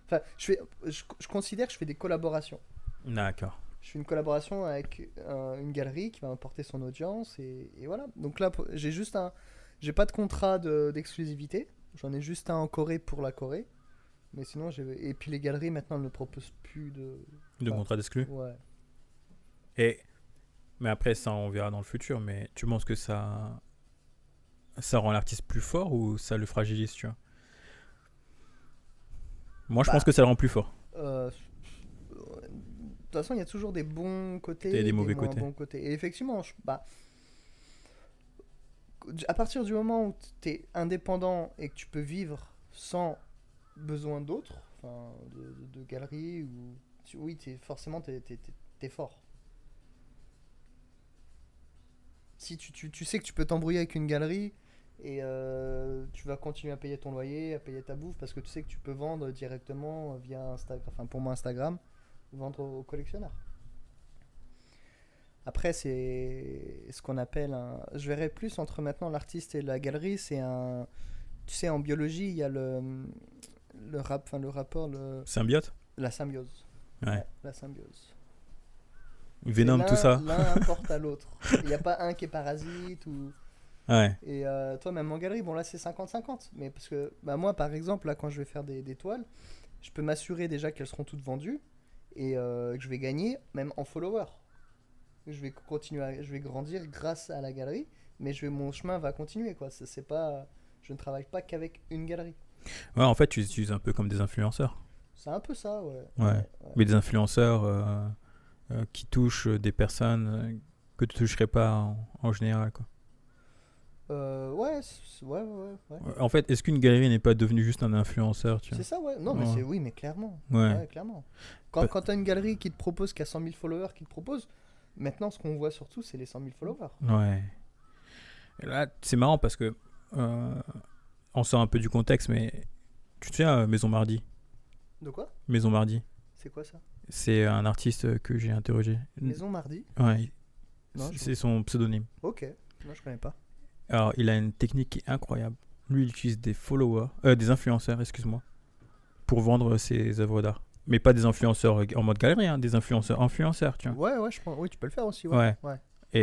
Enfin, je, fais, je, je considère que je fais des collaborations. D'accord. Je fais une collaboration avec une galerie qui va m'apporter son audience et, et voilà. Donc là, j'ai juste un, j'ai pas de contrat de- d'exclusivité. J'en ai juste un en Corée pour la Corée. Mais sinon, j'ai et puis les galeries maintenant ne proposent plus de. De contrat d'exclus. Ouais. Et mais après ça on verra dans le futur. Mais tu penses que ça ça rend l'artiste plus fort ou ça le fragilise, tu vois? Moi je Bah. pense que ça le rend plus fort. Euh, De toute façon, il y a toujours des bons côtés Et des mauvais moins côtés. bons côtés. Et effectivement, je- bah, à partir du moment où tu es indépendant et que tu peux vivre sans besoin d'autres, enfin, de, galeries, ou, oui, forcément, tu es, fort. Si tu sais que tu peux t'embrouiller avec une galerie et euh, tu vas continuer à payer ton loyer, à payer ta bouffe parce que tu sais que tu peux vendre directement via Instagram, enfin pour moi Instagram, vendre aux collectionneurs. Après, c'est ce qu'on appelle un. Je verrais plus entre maintenant l'artiste et la galerie, c'est un. Tu sais, en biologie, il y a le, le, rap, enfin, le rapport, le, Symbiote? La symbiose. Ouais. la symbiose. Venom, tout ça. l'un- apporte à l'autre. Il n'y a pas un qui est parasite ou. Ouais. Et euh, toi, même en galerie, bon là c'est 50-50. Mais parce que bah, moi, par exemple, là quand je vais faire des, des toiles, je peux m'assurer déjà qu'elles seront toutes vendues et euh, que je vais gagner même en followers. Je vais continuer, à- je vais grandir grâce à la galerie, mais je vais, mon chemin va continuer quoi. C'est pas, je ne travaille pas qu'avec une galerie. Ouais, en fait, tu les utilises un peu comme des influenceurs. C'est un peu ça, ouais. Ouais. Mais des influenceurs euh, euh, qui touchent des personnes euh, que tu toucherais pas en, en général. Quoi. Euh, ouais, ouais, ouais, ouais. En fait, est-ce qu'une galerie n'est pas devenue juste un influenceur C'est ça, ouais. Non, mais c'est oui, mais clairement. Ouais. Clairement. Quand, quand tu as une galerie qui te propose, qui a 100 000 followers, qui te propose, maintenant ce qu'on voit surtout, c'est les 100 000 followers. Ouais. Et là, c'est marrant parce que euh, on sort un peu du contexte, mais tu te souviens euh, Maison Mardi? De quoi? Maison Mardi, C'est quoi ça? C'est un artiste que j'ai interrogé. Maison Mardi? Ouais, c'est son pseudonyme. Ok. Non, je connais pas. Alors, il a une technique qui est incroyable. Lui, il utilise des followers, euh, des influenceurs, excuse-moi, pour vendre ses œuvres d'art. Mais pas des influenceurs en mode galerie, hein, des influenceurs influenceurs, tu vois. Ouais, ouais, je pense. Oui, tu peux le faire aussi. Ouais. Ouais. ouais. Et,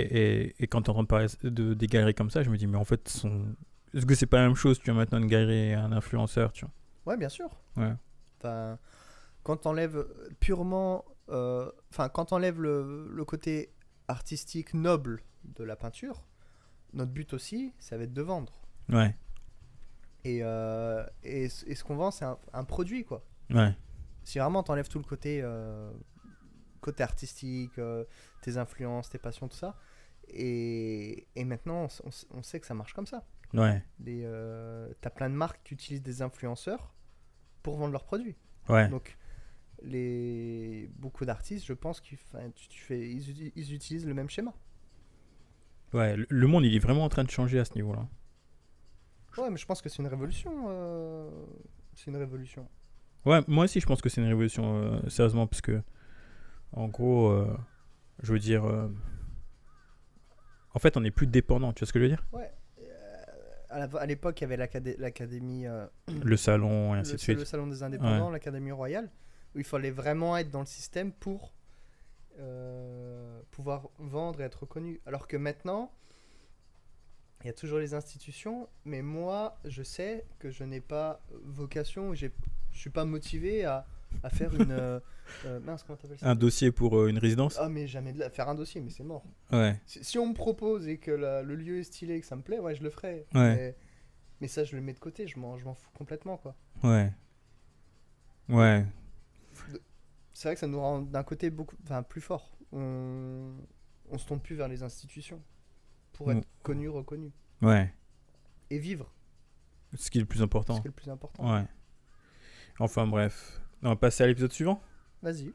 et, et quand entends parler de, des galeries comme ça, je me dis, mais en fait, son... est-ce que c'est pas la même chose, tu vois, maintenant une galerie et un influenceur, tu vois? Ouais, bien sûr. Ouais. Enfin, quand t'enlèves purement. euh, Enfin, quand t'enlèves le, le côté artistique noble de la peinture, notre but aussi, ça va être de vendre. Ouais, Et, euh, et, ce- et ce qu'on vend, c'est un, un produit, quoi. ouais, Si vraiment t'enlèves tout le côté, euh, côté artistique, euh, tes influences, tes passions, tout ça, et, et maintenant on, sait que ça marche comme ça. ouais, Les, euh, T'as plein de marques qui utilisent des influenceurs pour vendre leurs produits. ouais. Donc les beaucoup d'artistes, je pense qu'ils tu, tu fais, ils, ils utilisent le même schéma. Ouais, le- le monde, il est vraiment en train de changer à ce niveau-là. Ouais, mais je pense que c'est une révolution. euh, C'est une révolution. Ouais, moi aussi, je pense que c'est une révolution, euh, sérieusement, parce que, en gros, euh, je veux dire, euh, en fait, on n'est plus dépendant, tu vois ce que je veux dire? Ouais. euh, à la- à l'époque, il y avait l'acadé- l'académie. euh, Le salon, et le, ainsi de le suite. salon des indépendants, l'Académie royale, où il fallait vraiment être dans le système pour euh, pouvoir vendre et être reconnu. Alors que maintenant, il y a toujours les institutions, mais moi, je sais que je n'ai pas vocation, j'ai- je suis pas motivé à, à faire une... euh, [laughs] euh, mince, comment t'appelles ça Un dossier pour euh, une résidence Ah, mais jamais de la... faire un dossier, mais c'est mort. Ouais, Si, si on me propose et que la- le lieu est stylé et que ça me plaît, ouais, je le ferai. Ouais. Mais, mais ça, je le mets de côté, je m'en je m'en fous complètement, quoi. ouais. Ouais, c'est vrai que ça nous rend d'un côté beaucoup enfin, plus fort. On, on se tourne plus vers les institutions pour être Mm. connu, reconnu ouais. et vivre, Ce qui est le plus ce important. qui est le plus important. Ouais. Enfin bref. On va passer à l'épisode suivant. Vas-y.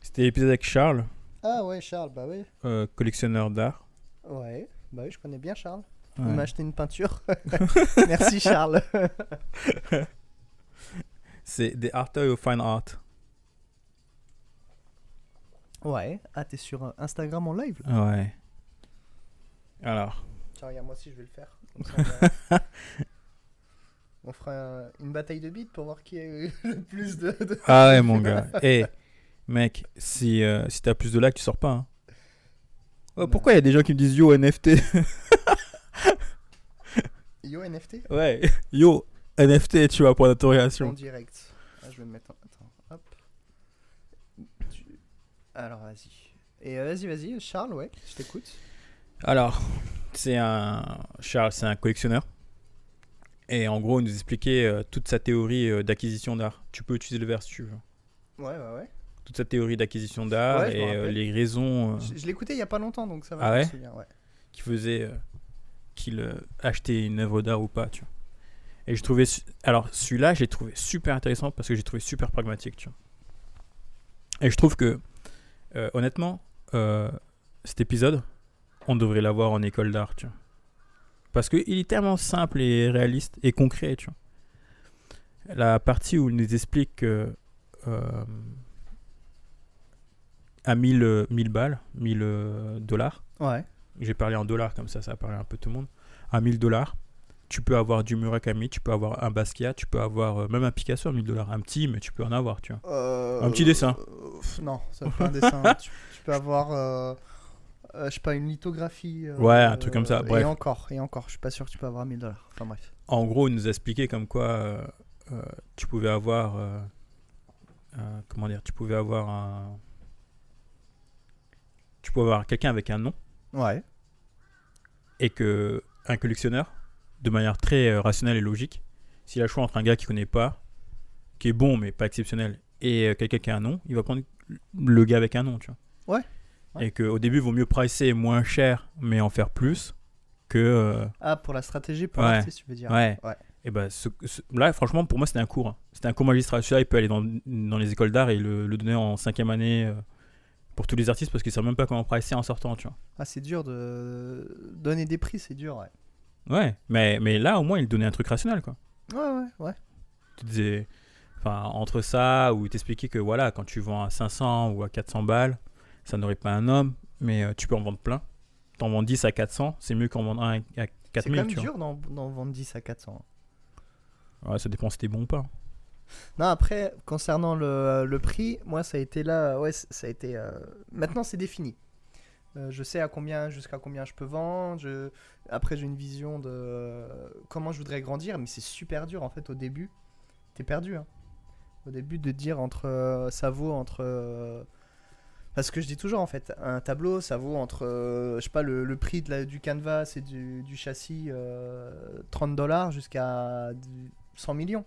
C'était l'épisode avec Charles, Ah ouais, Charles, bah oui. euh, collectionneur d'art. Ouais, bah oui, je connais bien Charles. Ouais. Il m'a acheté une peinture. [laughs] Merci Charles. [laughs] C'est The Art of Fine Art? Ouais. Ah, t'es sur euh, Instagram en live là? Ouais. Alors, Tiens, regarde, moi aussi je vais le faire. [laughs] Comme ça, on, fera un- une bataille de beats pour voir qui a eu [laughs] le plus de. de- ah ouais mon gars. [laughs] Eh, mec, si, euh, si t'as plus de likes, tu sors pas. Hein. Oh, pourquoi il y a des gens qui me disent yo NFT [laughs] Yo NFT Ouais, yo NFT, tu vois, pour la En direct. Ah, je vais me mettre. en- Attends, hop. Tu- Alors vas-y. Et euh, vas-y, vas-y, Charles, ouais, je t'écoute. Alors, c'est un. Charles, c'est un collectionneur. Et en gros, il nous expliquait euh, toute sa théorie euh, d'acquisition d'art. Tu peux utiliser le verre si tu veux. Ouais, ouais, ouais. Toute sa théorie d'acquisition d'art Ouais, et euh, les raisons Je, écouté il y a pas longtemps, donc ça va. Ah me ouais souviens, ouais. qui faisaient euh, qu'il achetait une œuvre d'art ou pas, tu vois. Et je trouvais. Alors, celui-là, j'ai trouvé super intéressant parce que j'ai trouvé super pragmatique, tu vois. Et je trouve que, honnêtement, cet épisode, on devrait l'avoir en école d'art, tu vois. Parce qu'il est tellement simple et réaliste et concret, tu vois. La partie où il nous explique que. euh, à 1000, euh, 1000 balles, 1000 euh, dollars, Ouais. j'ai parlé en dollars comme ça, ça a parlé un peu tout le monde. À 1000 dollars, tu peux avoir du Murakami, tu peux avoir un Basquiat, tu peux avoir euh, même un Picasso à 1000 dollars. Un petit, mais tu peux en avoir, tu vois. Euh, Un petit dessin. non, ça fait pas un dessin. [laughs] tu, tu peux avoir, euh, je sais pas, une lithographie. euh, Ouais, un truc comme ça, Et encore, et encore, je suis pas sûr que tu peux avoir 1000 dollars. Enfin bref. En gros, il nous a expliqué comme quoi euh, tu pouvais avoir. comment dire Tu pouvais avoir un. Tu pouvais avoir quelqu'un avec un nom Ouais. et que un collectionneur, de manière très rationnelle et logique, s'il a le choix entre un gars qui connaît pas, qui est bon mais pas exceptionnel, et quelqu'un qui a un nom, il va prendre le gars avec un nom, tu vois. Ouais. Ouais. Et qu'au début, il vaut mieux pricer moins cher, mais en faire plus, que. euh, Ah, pour la stratégie, pour Ouais. l'artiste, tu veux dire. ouais. Ouais. Et ben, ce- ce- là, franchement, pour moi, c'était un cours. hein. C'était un cours magistral. Celui-là, il peut aller dans, dans les écoles d'art et le, le donner en cinquième année euh, pour tous les artistes parce qu'ils savent même pas comment pricer en sortant, tu vois. Ah, c'est dur de donner des prix, c'est dur, ouais. Ouais, mais, mais là, au moins, il donnait un truc rationnel, quoi. Ouais, ouais, ouais. tu disais, enfin, entre ça, ou il t'expliquait que voilà, quand tu vends à 500 ou à 400 balles, ça n'aurait pas un homme, mais euh, tu peux en vendre plein. T'en vends 10 à 400, c'est mieux qu'en vendre un à C'est quand 4000, même dur d'en vendre 10 à 400. Ouais, ça dépend si t'es bon ou pas. Non, après, concernant le, le prix, moi, ça a été là. Ouais, ça a été. euh, Maintenant, c'est défini. Euh, je sais à combien, jusqu'à combien je peux vendre. Je... Après, j'ai une vision de euh, comment je voudrais grandir, mais c'est super dur en fait au début. T'es perdu. Hein. Au début, de dire entre. euh, ça vaut entre. Euh, Parce que je dis toujours en fait, un tableau, ça vaut entre. euh, je sais pas, le, prix de la- du canvas et du, châssis, euh, 30 dollars jusqu'à du 100 millions.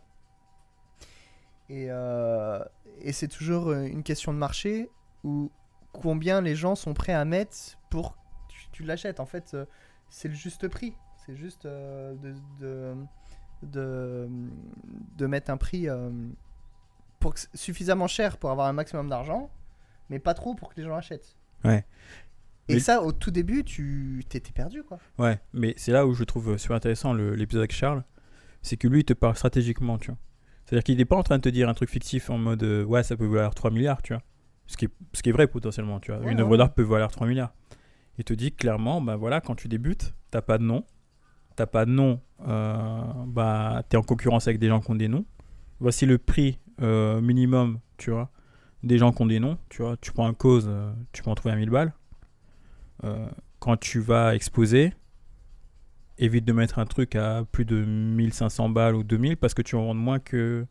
Et, euh, et c'est toujours euh, une question de marché où combien les gens sont prêts à mettre pour que tu, l'achètes. En fait, euh, c'est le juste prix. C'est juste euh, de, de, de, mettre un prix euh, pour suffisamment cher pour avoir un maximum d'argent, mais pas trop pour que les gens achètent. Ouais. Et Mais- ça, au tout début, tu t'étais perdu, quoi. Ouais, mais c'est là où je trouve super intéressant l'épisode avec Charles, c'est que lui, il te parle stratégiquement, tu vois. C'est-à-dire qu'il n'est pas en train de te dire un truc fictif en mode euh, ouais, ça peut valoir 3 milliards, tu vois. Ce qui est, ce qui est vrai potentiellement, tu vois. Ouais, Une ouais. œuvre d'art peut valoir 3 milliards. Il te dit clairement, bah voilà, quand tu débutes, t'as pas de nom. T'as pas de nom, euh, bah t'es en concurrence avec des gens qui ont des noms. Voici le prix euh, minimum, tu vois, des gens qui ont des noms, tu vois. Tu prends un cause, euh, tu peux en trouver à 1000 balles. Euh, quand tu vas exposer, évite de mettre un truc à plus de 1500 balles ou 2000 parce que tu en vends moins que.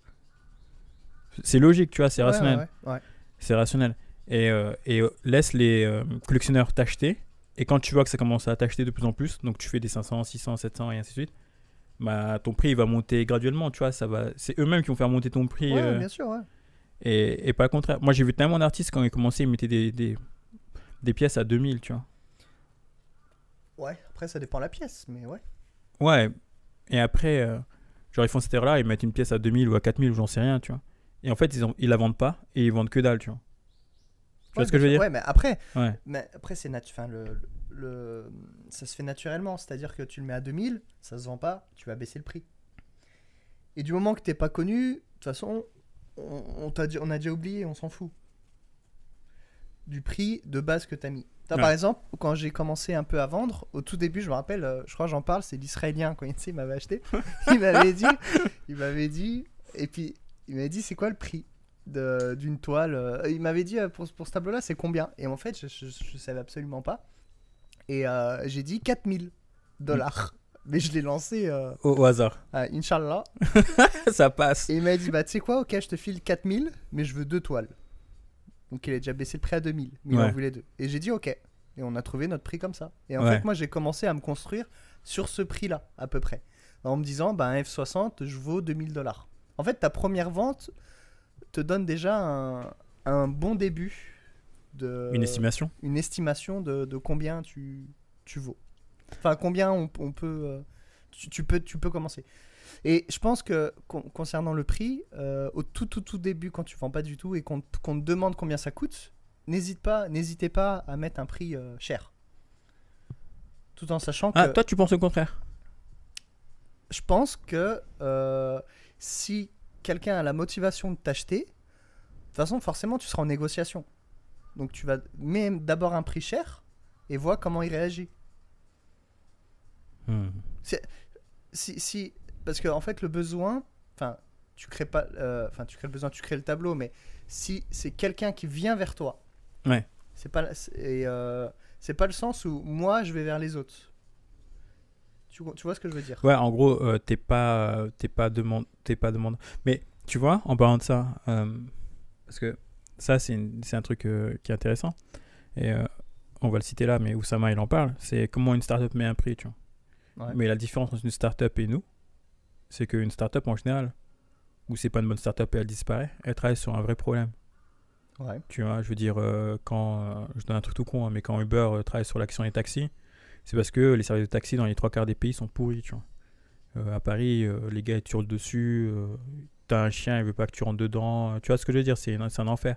C'est logique, tu vois, c'est Ouais, rationnel. ouais, ouais. C'est rationnel. Et, euh, et laisse les euh, collectionneurs t'acheter. Et quand tu vois que ça commence à t'acheter de plus en plus, donc tu fais des 500, 600, 700 et ainsi de suite, bah, ton prix il va monter graduellement, tu vois. Ça va... C'est eux-mêmes qui vont faire monter ton prix bien sûr, ouais. Et, et pas le contraire. Moi j'ai vu tellement d'artistes quand ils commençaient, ils mettaient des, des, des pièces à 2000, tu vois. Ouais, après, ça dépend de la pièce, mais ouais. Ouais. Et après, euh, genre ils font cette erreur-là, ils mettent une pièce à 2000 ou à 4000 ou j'en sais rien, tu vois. Et en fait, ils, ont, ils la vendent pas et ils vendent que dalle, tu vois. Tu vois ce que je veux dire. Ouais, mais après, Ouais. mais après c'est natu- enfin, le, le, ça se fait naturellement. C'est-à-dire que tu le mets à 2000, ça se vend pas, tu vas baisser le prix. Et du moment que t'es pas connu, de toute façon, on, dit- on a déjà oublié, on s'en fout. Du prix de base que t'as mis. Toi, Par exemple, quand j'ai commencé un peu à vendre, au tout début, je me rappelle, euh, je crois que j'en parle, c'est l'Israélien, quand il, [laughs] tu m'avait acheté. Il m'avait dit, il m'avait dit, et puis il m'avait dit, c'est quoi le prix de- d'une toile euh, Il m'avait dit, euh, pour, pour ce tableau-là, c'est combien? Et en fait, je, je savais absolument pas. Et j'ai dit 4000 dollars. Mais je l'ai lancé, euh, Au, au hasard. à Inch'Allah. [laughs] ça passe. Et il m'a dit, bah tu sais quoi, ok, je te file 4000, mais je veux deux toiles. Donc il a déjà baissé le prix à 2000, mais il en voulait deux. Et j'ai dit, ok. Et on a trouvé notre prix comme ça. Et en Ouais. fait, moi, j'ai commencé à me construire sur ce prix-là, à peu près. En me disant, bah un F60, je vaux 2000 dollars. En fait, ta première vente te donne déjà un, un bon début de Une estimation une estimation de, de combien tu, tu vaux. Enfin, combien on, on peut, euh, tu, tu peux, tu peux commencer. Et je pense que con- concernant le prix, euh, au tout, tout, tout début, quand tu vends pas du tout et qu'on te- demande combien ça coûte, n'hésite pas, n'hésitez pas à mettre un prix euh, cher. Tout en sachant que Ah, toi, tu penses le contraire je pense que euh, si quelqu'un a la motivation de t'acheter, de toute façon, forcément, tu seras en négociation. Donc, tu vas mettre d'abord un prix cher et vois comment il réagit. Hmm. Si, si, parce que en fait, le besoin, enfin, tu crées pas, euh, enfin, tu crées le besoin, tu crées le tableau, mais si c'est quelqu'un qui vient vers toi, Ouais. c'est pas, c'est- et, euh, c'est pas le sens où moi je vais vers les autres. Tu, vois- tu vois ce que je veux dire? Ouais, en gros, euh, t'es pas, t'es pas demande, t'es pas demande. Mais tu vois, en parlant de ça, parce que ça, c'est, un truc qui est intéressant. Et on va le citer là, mais Oussama, il en parle. C'est comment une startup met un prix, tu vois. Ouais. Mais la différence entre une startup et nous, c'est qu'une startup en général, où c'est pas une bonne startup et elle disparaît, elle travaille sur un vrai problème. Ouais. Tu vois, je veux dire, euh, quand, euh, je donne un truc tout con, hein, mais quand Uber euh, travaille sur l'action des taxis, c'est parce que les services de taxi dans les trois quarts des pays sont pourris, tu vois. À Paris, les gars ils te hurlent dessus, t'as un chien, il veut pas que tu rentres dedans, tu vois ce que je veux dire, c'est un, enfer.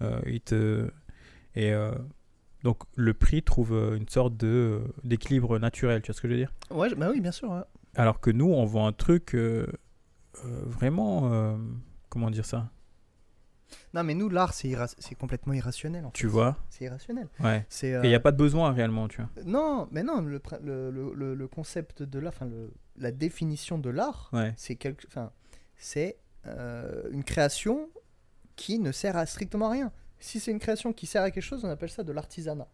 Euh, il te... Et donc le prix trouve euh, une sorte de, euh, d'équilibre naturel, tu vois ce que je veux dire? Ouais, bah oui, bien sûr. ouais. Alors que nous, on vend un truc euh, euh, vraiment... euh, comment dire ça? Non, mais nous, l'art, c'est irra- complètement irrationnel. En fait. Tu vois? C'est irrationnel. Ouais. Et il n'y a pas de besoin réellement, tu vois. Non, mais non, le, le, le, concept de l'art, la définition de l'art, Ouais. c'est quelque, enfin, c'est une création qui ne sert à strictement rien. Si c'est une création qui sert à quelque chose, on appelle ça de l'artisanat.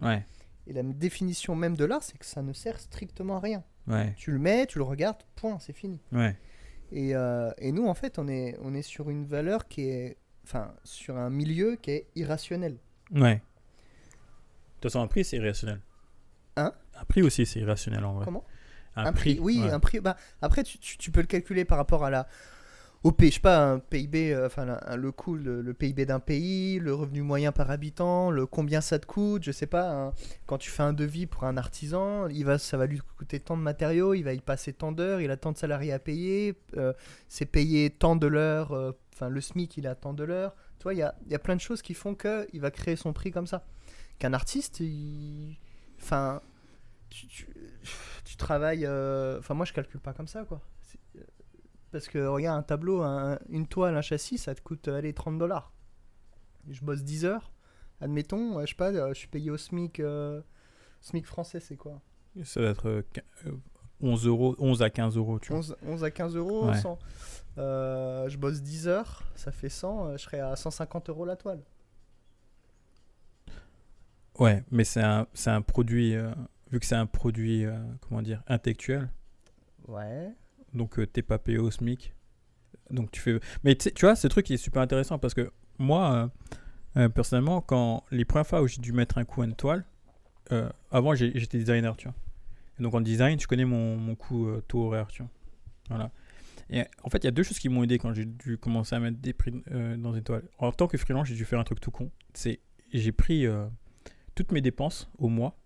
Ouais. Et la définition même de l'art, c'est que ça ne sert strictement à rien. Ouais. Tu le mets, tu le regardes, point, c'est fini. Ouais. Et, euh, et nous, en fait, on est, on est sur une valeur qui est, enfin, sur un milieu qui est irrationnel. Ouais. De toute façon, un prix, c'est irrationnel. Hein? Un prix aussi, c'est irrationnel en vrai. Comment? Un, Un prix, oui, ouais. un prix. Bah, après, tu, tu- tu peux le calculer par rapport à la, au P, je sais pas, un PIB, euh, enfin le coût, le, PIB d'un pays, le revenu moyen par habitant, le combien ça te coûte, je sais pas. un- quand tu fais un devis pour un artisan, il va, ça va lui coûter tant de matériaux, il va y passer tant d'heures, il a tant de salariés à payer, euh, c'est payé tant de l'heure, euh, enfin le SMIC il a tant de l'heure. Tu vois, il y a, y a plein de choses qui font que il va créer son prix comme ça. Qu'un artiste, enfin, tu, travailles. Enfin, moi, je calcule pas comme ça, quoi. Parce que, regarde, un tableau, un- une toile, un châssis, ça te coûte, euh, allez, 30 dollars. Je bosse 10 heures. Admettons, je sais pas, euh, je suis payé au SMIC. euh, SMIC français, c'est quoi? Ça doit être euh, quin- euh, 11, euros, 11 à 15 euros, tu vois. 11, 11 à 15 euros, Ouais. 100. Euh, je bosse 10 heures, ça fait 100, euh, je serai à 150 euros la toile. Ouais, mais c'est un, produit, euh, vu que c'est un produit, euh, comment dire, intellectuel, Ouais. Donc euh, t'es pas payé au SMIC. Donc tu fais. Mais tu vois, ce truc il est super intéressant parce que moi, euh, euh, personnellement, quand les premières fois où j'ai dû mettre un coup à une toile, euh, avant j'étais designer, tu vois. Donc en design, je connais mon, mon coût taux horaire, tu. Voilà. Et en fait, il y a deux choses qui m'ont aidé quand j'ai dû commencer à mettre des prix dans une toile. En tant que freelance, j'ai dû faire un truc tout con. C'est j'ai pris toutes mes dépenses au mois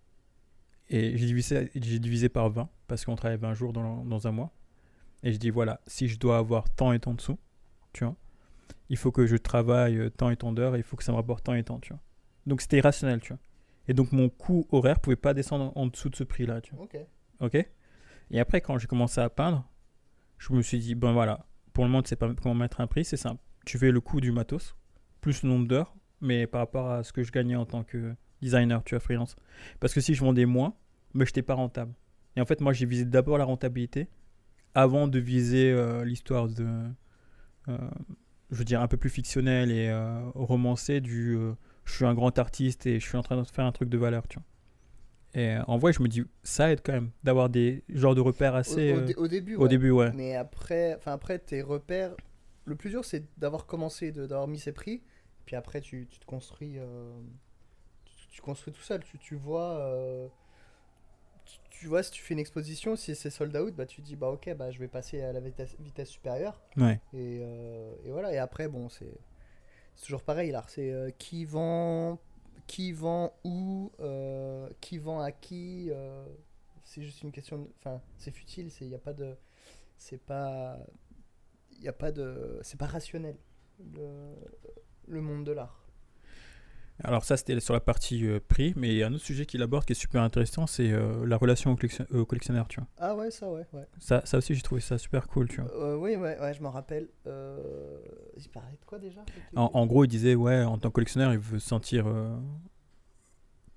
et j'ai divisé, par 20 parce qu'on travaille 20 jours dans un mois. Et je dis voilà, si je dois avoir tant et tant de sous, tu vois, il faut que je travaille euh, tant et tant d'heures, et il faut que ça me rapporte tant et tant, tu vois. Donc c'était irrationnel, tu vois. Et donc mon coût horaire pouvait pas descendre en dessous de ce prix-là, tu vois. Ok. Ok? Et après, quand j'ai commencé à peindre, je me suis dit, ben voilà, pour le moment, tu sais pas comment mettre un prix, c'est simple. Tu fais le coût du matos, plus le nombre d'heures, mais par rapport à ce que je gagnais en tant que designer, tu vois, freelance. Parce que si je vendais moins, mais je n'étais pas rentable. Et en fait, moi, j'ai visé d'abord la rentabilité avant de viser euh, l'histoire de, euh, je veux dire, un peu plus fictionnelle et euh, romancée du je suis un grand artiste et je suis en train de faire un truc de valeur, tu vois. Et en vrai, je me dis, ça aide quand même d'avoir des genres de repères assez. au dé- au début, au ouais. début, ouais. Mais après, enfin après tes repères, le plus dur c'est d'avoir commencé, d'avoir mis ses prix. Puis après tu, tu te construis, tu, tu construis tout seul. Tu, tu vois, tu, vois si tu fais une exposition, si c'est sold out, bah tu dis bah ok bah je vais passer à la vitesse, vitesse supérieure. Ouais. Et, euh, et voilà. Et après bon c'est toujours pareil là. C'est euh, qui vend, qui vend où, euh, qui vend à qui. c'est juste une question. de- Enfin c'est futile. C'est il y a pas de c'est pas il y a pas de c'est pas rationnel le, le monde de l'art Alors ça, c'était sur la partie euh, prix, mais il y a un autre sujet qu'il aborde qui est super intéressant, c'est euh, la relation au, collection- au collectionneur, tu vois. ah ouais ça ouais ouais Ça, ça aussi, j'ai trouvé ça super cool, tu vois. Euh, oui ouais, ouais je m'en rappelle euh, il parlait de quoi déjà En, en gros, il disait, ouais, en tant que collectionneur, il veut se sentir... euh,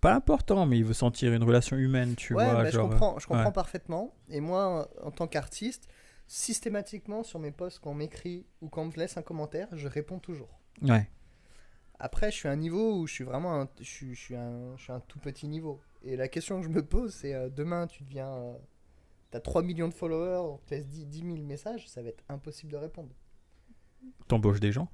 pas important, mais il veut sentir une relation humaine, tu ouais vois. bah, genre, je comprends je comprends ouais. parfaitement et moi en tant qu'artiste systématiquement sur mes posts quand on m'écrit ou quand on me laisse un commentaire je réponds toujours euh, Ouais, Après, je suis à un niveau où je suis vraiment un, je suis, je suis un, je suis un tout petit niveau. Et la question que je me pose, c'est euh, demain, tu deviens. euh, T'as 3 millions de followers, on te laisse 10, 10 000 messages, ça va être impossible de répondre. t'embauches des gens,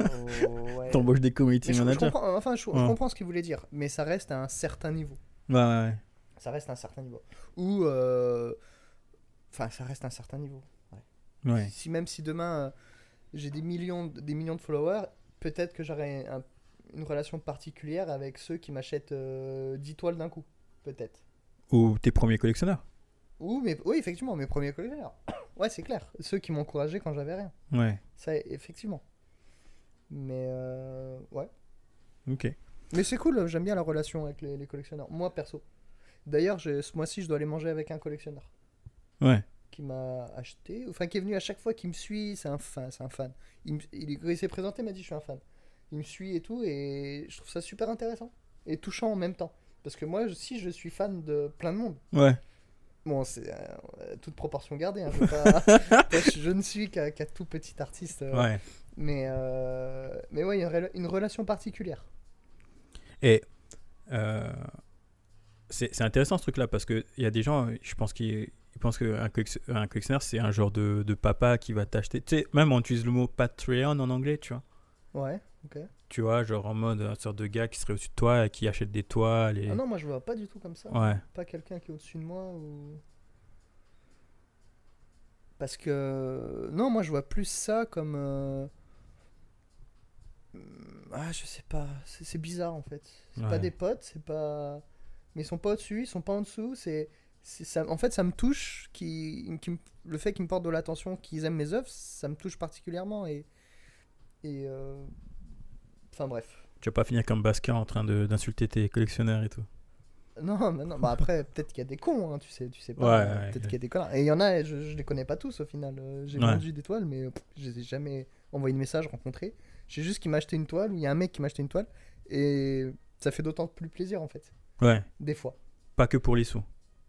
Euh, [laughs] ouais. t'embauches des community je, je managers. comprends, enfin, je, comprends ce qu'il voulait dire, mais ça reste à un certain niveau. Ouais. Ça reste à un certain niveau. Ou. euh, Enfin, ça reste à un certain niveau. Ouais. Si même si demain euh, j'ai des millions, de- des millions de followers, peut-être que j'aurai un- une relation particulière avec ceux qui m'achètent euh, 10 toiles d'un coup. Peut-être. Ou tes premiers collectionneurs. Ou mes, oui, effectivement, mes premiers collectionneurs. [coughs] ouais, c'est clair. Ceux qui m'ont encouragé quand j'avais rien. Ouais, Ça, effectivement. Mais euh, ouais. ok. Mais c'est cool, j'aime bien la relation avec les, les collectionneurs. Moi, perso. D'ailleurs, ce mois-ci, je dois aller manger avec un collectionneur Ouais, qui m'a acheté, enfin qui est venu à chaque fois, qui me suit. C'est un fan, c'est un fan. Il, me- il, il s'est présenté, il m'a dit je suis un fan. Il me suit et tout, et je trouve ça super intéressant et touchant en même temps. Parce que moi, je- si je suis fan de plein de monde, ouais. Bon, c'est euh, toute proportion gardée. hein, je, veux pas- [laughs] je, je ne suis qu'un tout petit artiste. euh, Ouais. Mais, euh, mais ouais, il y a une, une relation particulière. Et euh, c'est intéressant ce truc-là parce qu'il y a des gens, je pense, qui pensent qu'un collection- un collectionneur, c'est un genre de, de papa qui va t'acheter. Tu sais, même on utilise le mot Patreon en anglais, tu vois. Ouais, ok. Tu vois, genre en mode une sorte de gars qui serait au-dessus de toi et qui achète des toiles. Et... Ah non, moi je vois pas du tout comme ça. Ouais, Pas quelqu'un qui est au-dessus de moi ou. Parce que. Non, moi je vois plus ça comme. euh, Ah, je sais pas. C'est bizarre en fait. C'est pas Ouais. des potes, c'est pas. Mais ils sont pas au-dessus, ils sont pas en dessous. C'est. Ça... En fait, ça me touche. Qui... qui Le fait qu'ils me portent de l'attention, qu'ils aiment mes œuvres, ça me touche particulièrement. Et. Et. euh, Enfin bref. tu vas pas finir comme Basquiat en train d'insulter tes collectionneurs et tout. Non, mais non. Bah après, peut-être qu'il y a des cons, hein, tu sais, tu sais pas. Ouais, euh, ouais, peut-être ouais. qu'il y a des connards. Et il y en a, je, je les connais pas tous au final. Euh, J'ai vendu des toiles, mais pff, je les ai jamais envoyé de message, rencontré. J'ai juste qu'il m'a acheté une toile, ou il y a un mec qui m'a acheté une toile, et ça fait d'autant plus plaisir en fait, Ouais, des fois. pas que pour les sous.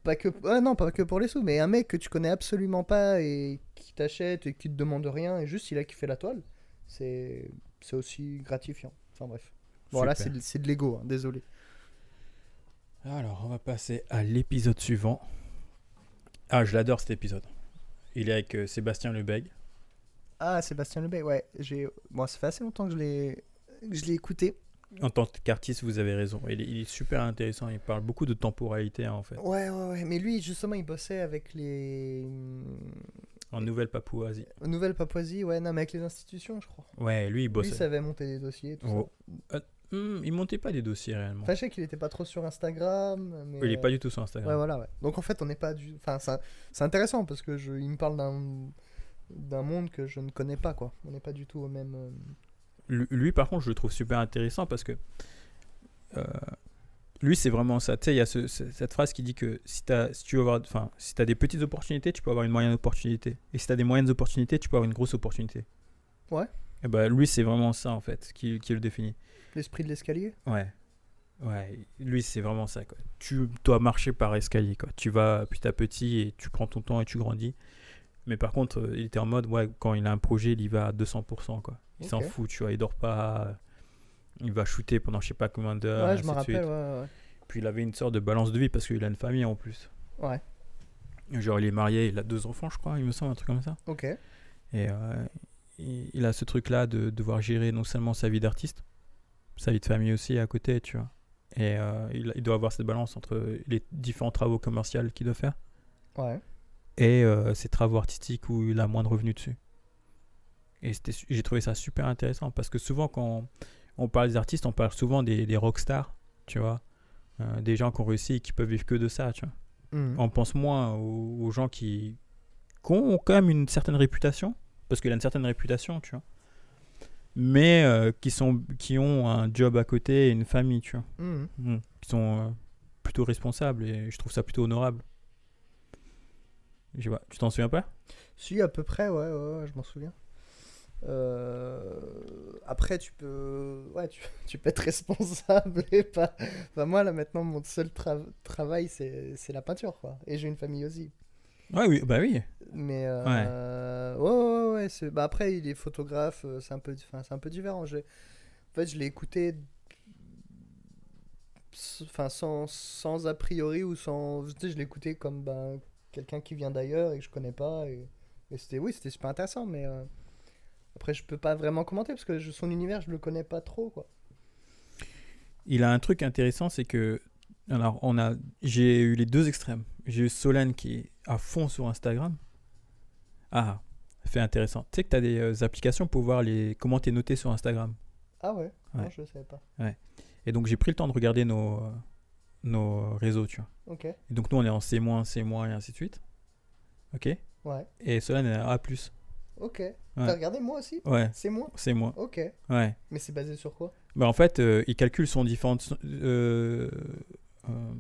Pas que, ouais, non, pas que pour les sous, mais un mec que tu connais absolument pas et qui t'achète et qui te demande rien, et juste il a kiffé la toile, c'est aussi gratifiant. Enfin bref. Bon, là, c'est de- l'ego, hein, désolé. Alors, on va passer à l'épisode suivant. Ah, je l'adore cet épisode. Il est avec euh, Sébastien Lebeg. Ah, Sébastien Lebey, ouais. j'ai Bon, ça fait assez longtemps que je l'ai que je l'ai écouté. En tant qu'artiste, vous avez raison. Il est, il est super intéressant. Il parle beaucoup de temporalité, hein, en fait. Ouais, ouais, ouais. Mais lui, justement, il bossait avec les. En Nouvelle-Papouasie. Nouvelle-Papouasie, ouais, non, mais avec les institutions, je crois. Ouais, lui, il Lui, bossait. savait monter des dossiers, tout Oh. ça. Hmm, il montait pas des dossiers réellement. Enfin, je sais qu'il était pas trop sur Instagram. Mais... il est euh, pas du tout sur Ouais, Instagram. voilà, ouais. Donc, en fait, on n'est pas du. Enfin, ça- c'est intéressant parce que je... il me parle d'un. d'un monde que je ne connais pas, quoi. On n'est pas du tout au même. Lui, par contre, je le trouve super intéressant parce que euh, lui, c'est vraiment ça. Tu sais, il y a ce- ce- cette phrase qui dit que si, tu veux avoir, enfin, si as des petites opportunités, tu peux avoir une moyenne opportunité. Et si tu as des moyennes opportunités, tu peux avoir une grosse opportunité. Ouais. Et ben, lui, c'est vraiment ça, en fait, qui, qui le définit. L'esprit de l'escalier? Ouais. Ouais, lui, c'est vraiment ça. Quoi. Tu dois marcher par escalier. Quoi. Tu vas petit à petit et tu prends ton temps et tu grandis. Mais par contre, euh, il était en mode, ouais, quand il a un projet, il y va à 200%. Quoi. Il s'en fout, tu vois. Il dort pas. Il va shooter pendant je sais pas combien d'heures. Ouais, je me rappelle, ouais, ouais. Puis il avait une sorte de balance de vie parce qu'il a une famille en plus. Ouais, Genre, il est marié, il a deux enfants, je crois, il me semble, un truc comme ça. ok. Et euh, il il a ce truc-là de devoir gérer non seulement sa vie d'artiste, sa vie de famille aussi à côté, tu vois. Et euh, il, il doit avoir cette balance entre les différents travaux commerciaux qu'il doit faire Ouais. et euh, ses travaux artistiques où il a moins de revenus dessus. Et j'ai trouvé ça super intéressant parce que souvent, quand on parle des artistes, on parle souvent des, des rockstars, tu vois. Euh, des gens qui ont réussi et qui peuvent vivre que de ça, tu vois Mhm. on pense moins aux, aux gens qui, qui ont quand même une certaine réputation, parce qu'il a une certaine réputation, tu vois, mais euh, qui, sont, qui ont un job à côté et une famille, tu vois, Mhm. Mm. qui sont euh, plutôt responsables et je trouve ça plutôt honorable. Je tu t'en souviens pas? Si, à peu près, ouais, ouais, ouais, je m'en souviens. Euh, Après, tu peux, ouais, tu, [laughs] tu peux être responsable et pas. Enfin, moi, là, maintenant, mon seul tra- travail, c'est la peinture, quoi. Et j'ai une famille aussi. Ouais, oui, bah oui. Mais euh, ouais, ouais, ouais, ouais, bah après il est photographe, euh, c'est un peu, c'est un peu différent. J'ai- En fait, je l'ai écouté, enfin sans, sans a priori ou sans, tu sais, je l'ai écouté comme ben, quelqu'un qui vient d'ailleurs et que je connais pas et, et c'était, oui, c'était super intéressant. Mais euh, après, je peux pas vraiment commenter parce que je- son univers, je le connais pas trop, quoi. Il a un truc intéressant, c'est que alors on a, j'ai eu les deux extrêmes. J'ai eu Solène qui est à fond sur Instagram. Ah, fait intéressant. Tu sais que tu as des euh, applications pour voir les comment t'es noté sur Instagram. Ah ouais, non, Ouais. je savais pas. Et donc j'ai pris le temps de regarder nos euh, nos réseaux, tu vois. Ok, Et donc nous on est en C-, C- et ainsi de suite. Ok? ouais, Et Solène est en A+. Ok. T'as regardé moi aussi Ouais, C'est moi c'est moi. Ok. Ouais. Mais c'est basé sur quoi Bah, en fait, euh, il calcule son différentes euh, euh,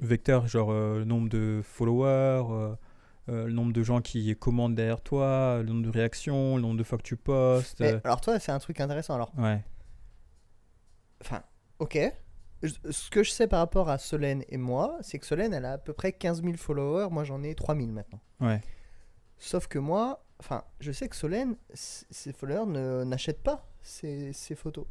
vecteurs, genre euh, le nombre de followers, euh, euh, le nombre de gens qui commandent derrière toi, le nombre de réactions, le nombre de fois que tu postes. Mais alors toi, c'est un truc intéressant. Alors, ouais. enfin, ok. Je- Ce que je sais par rapport à Solène et moi, c'est que Solène, elle a à peu près 15 000 followers. Moi, j'en ai 3 000 maintenant. Ouais. Sauf que moi, enfin, je sais que Solène, ses followers n'achètent pas ses, ses photos.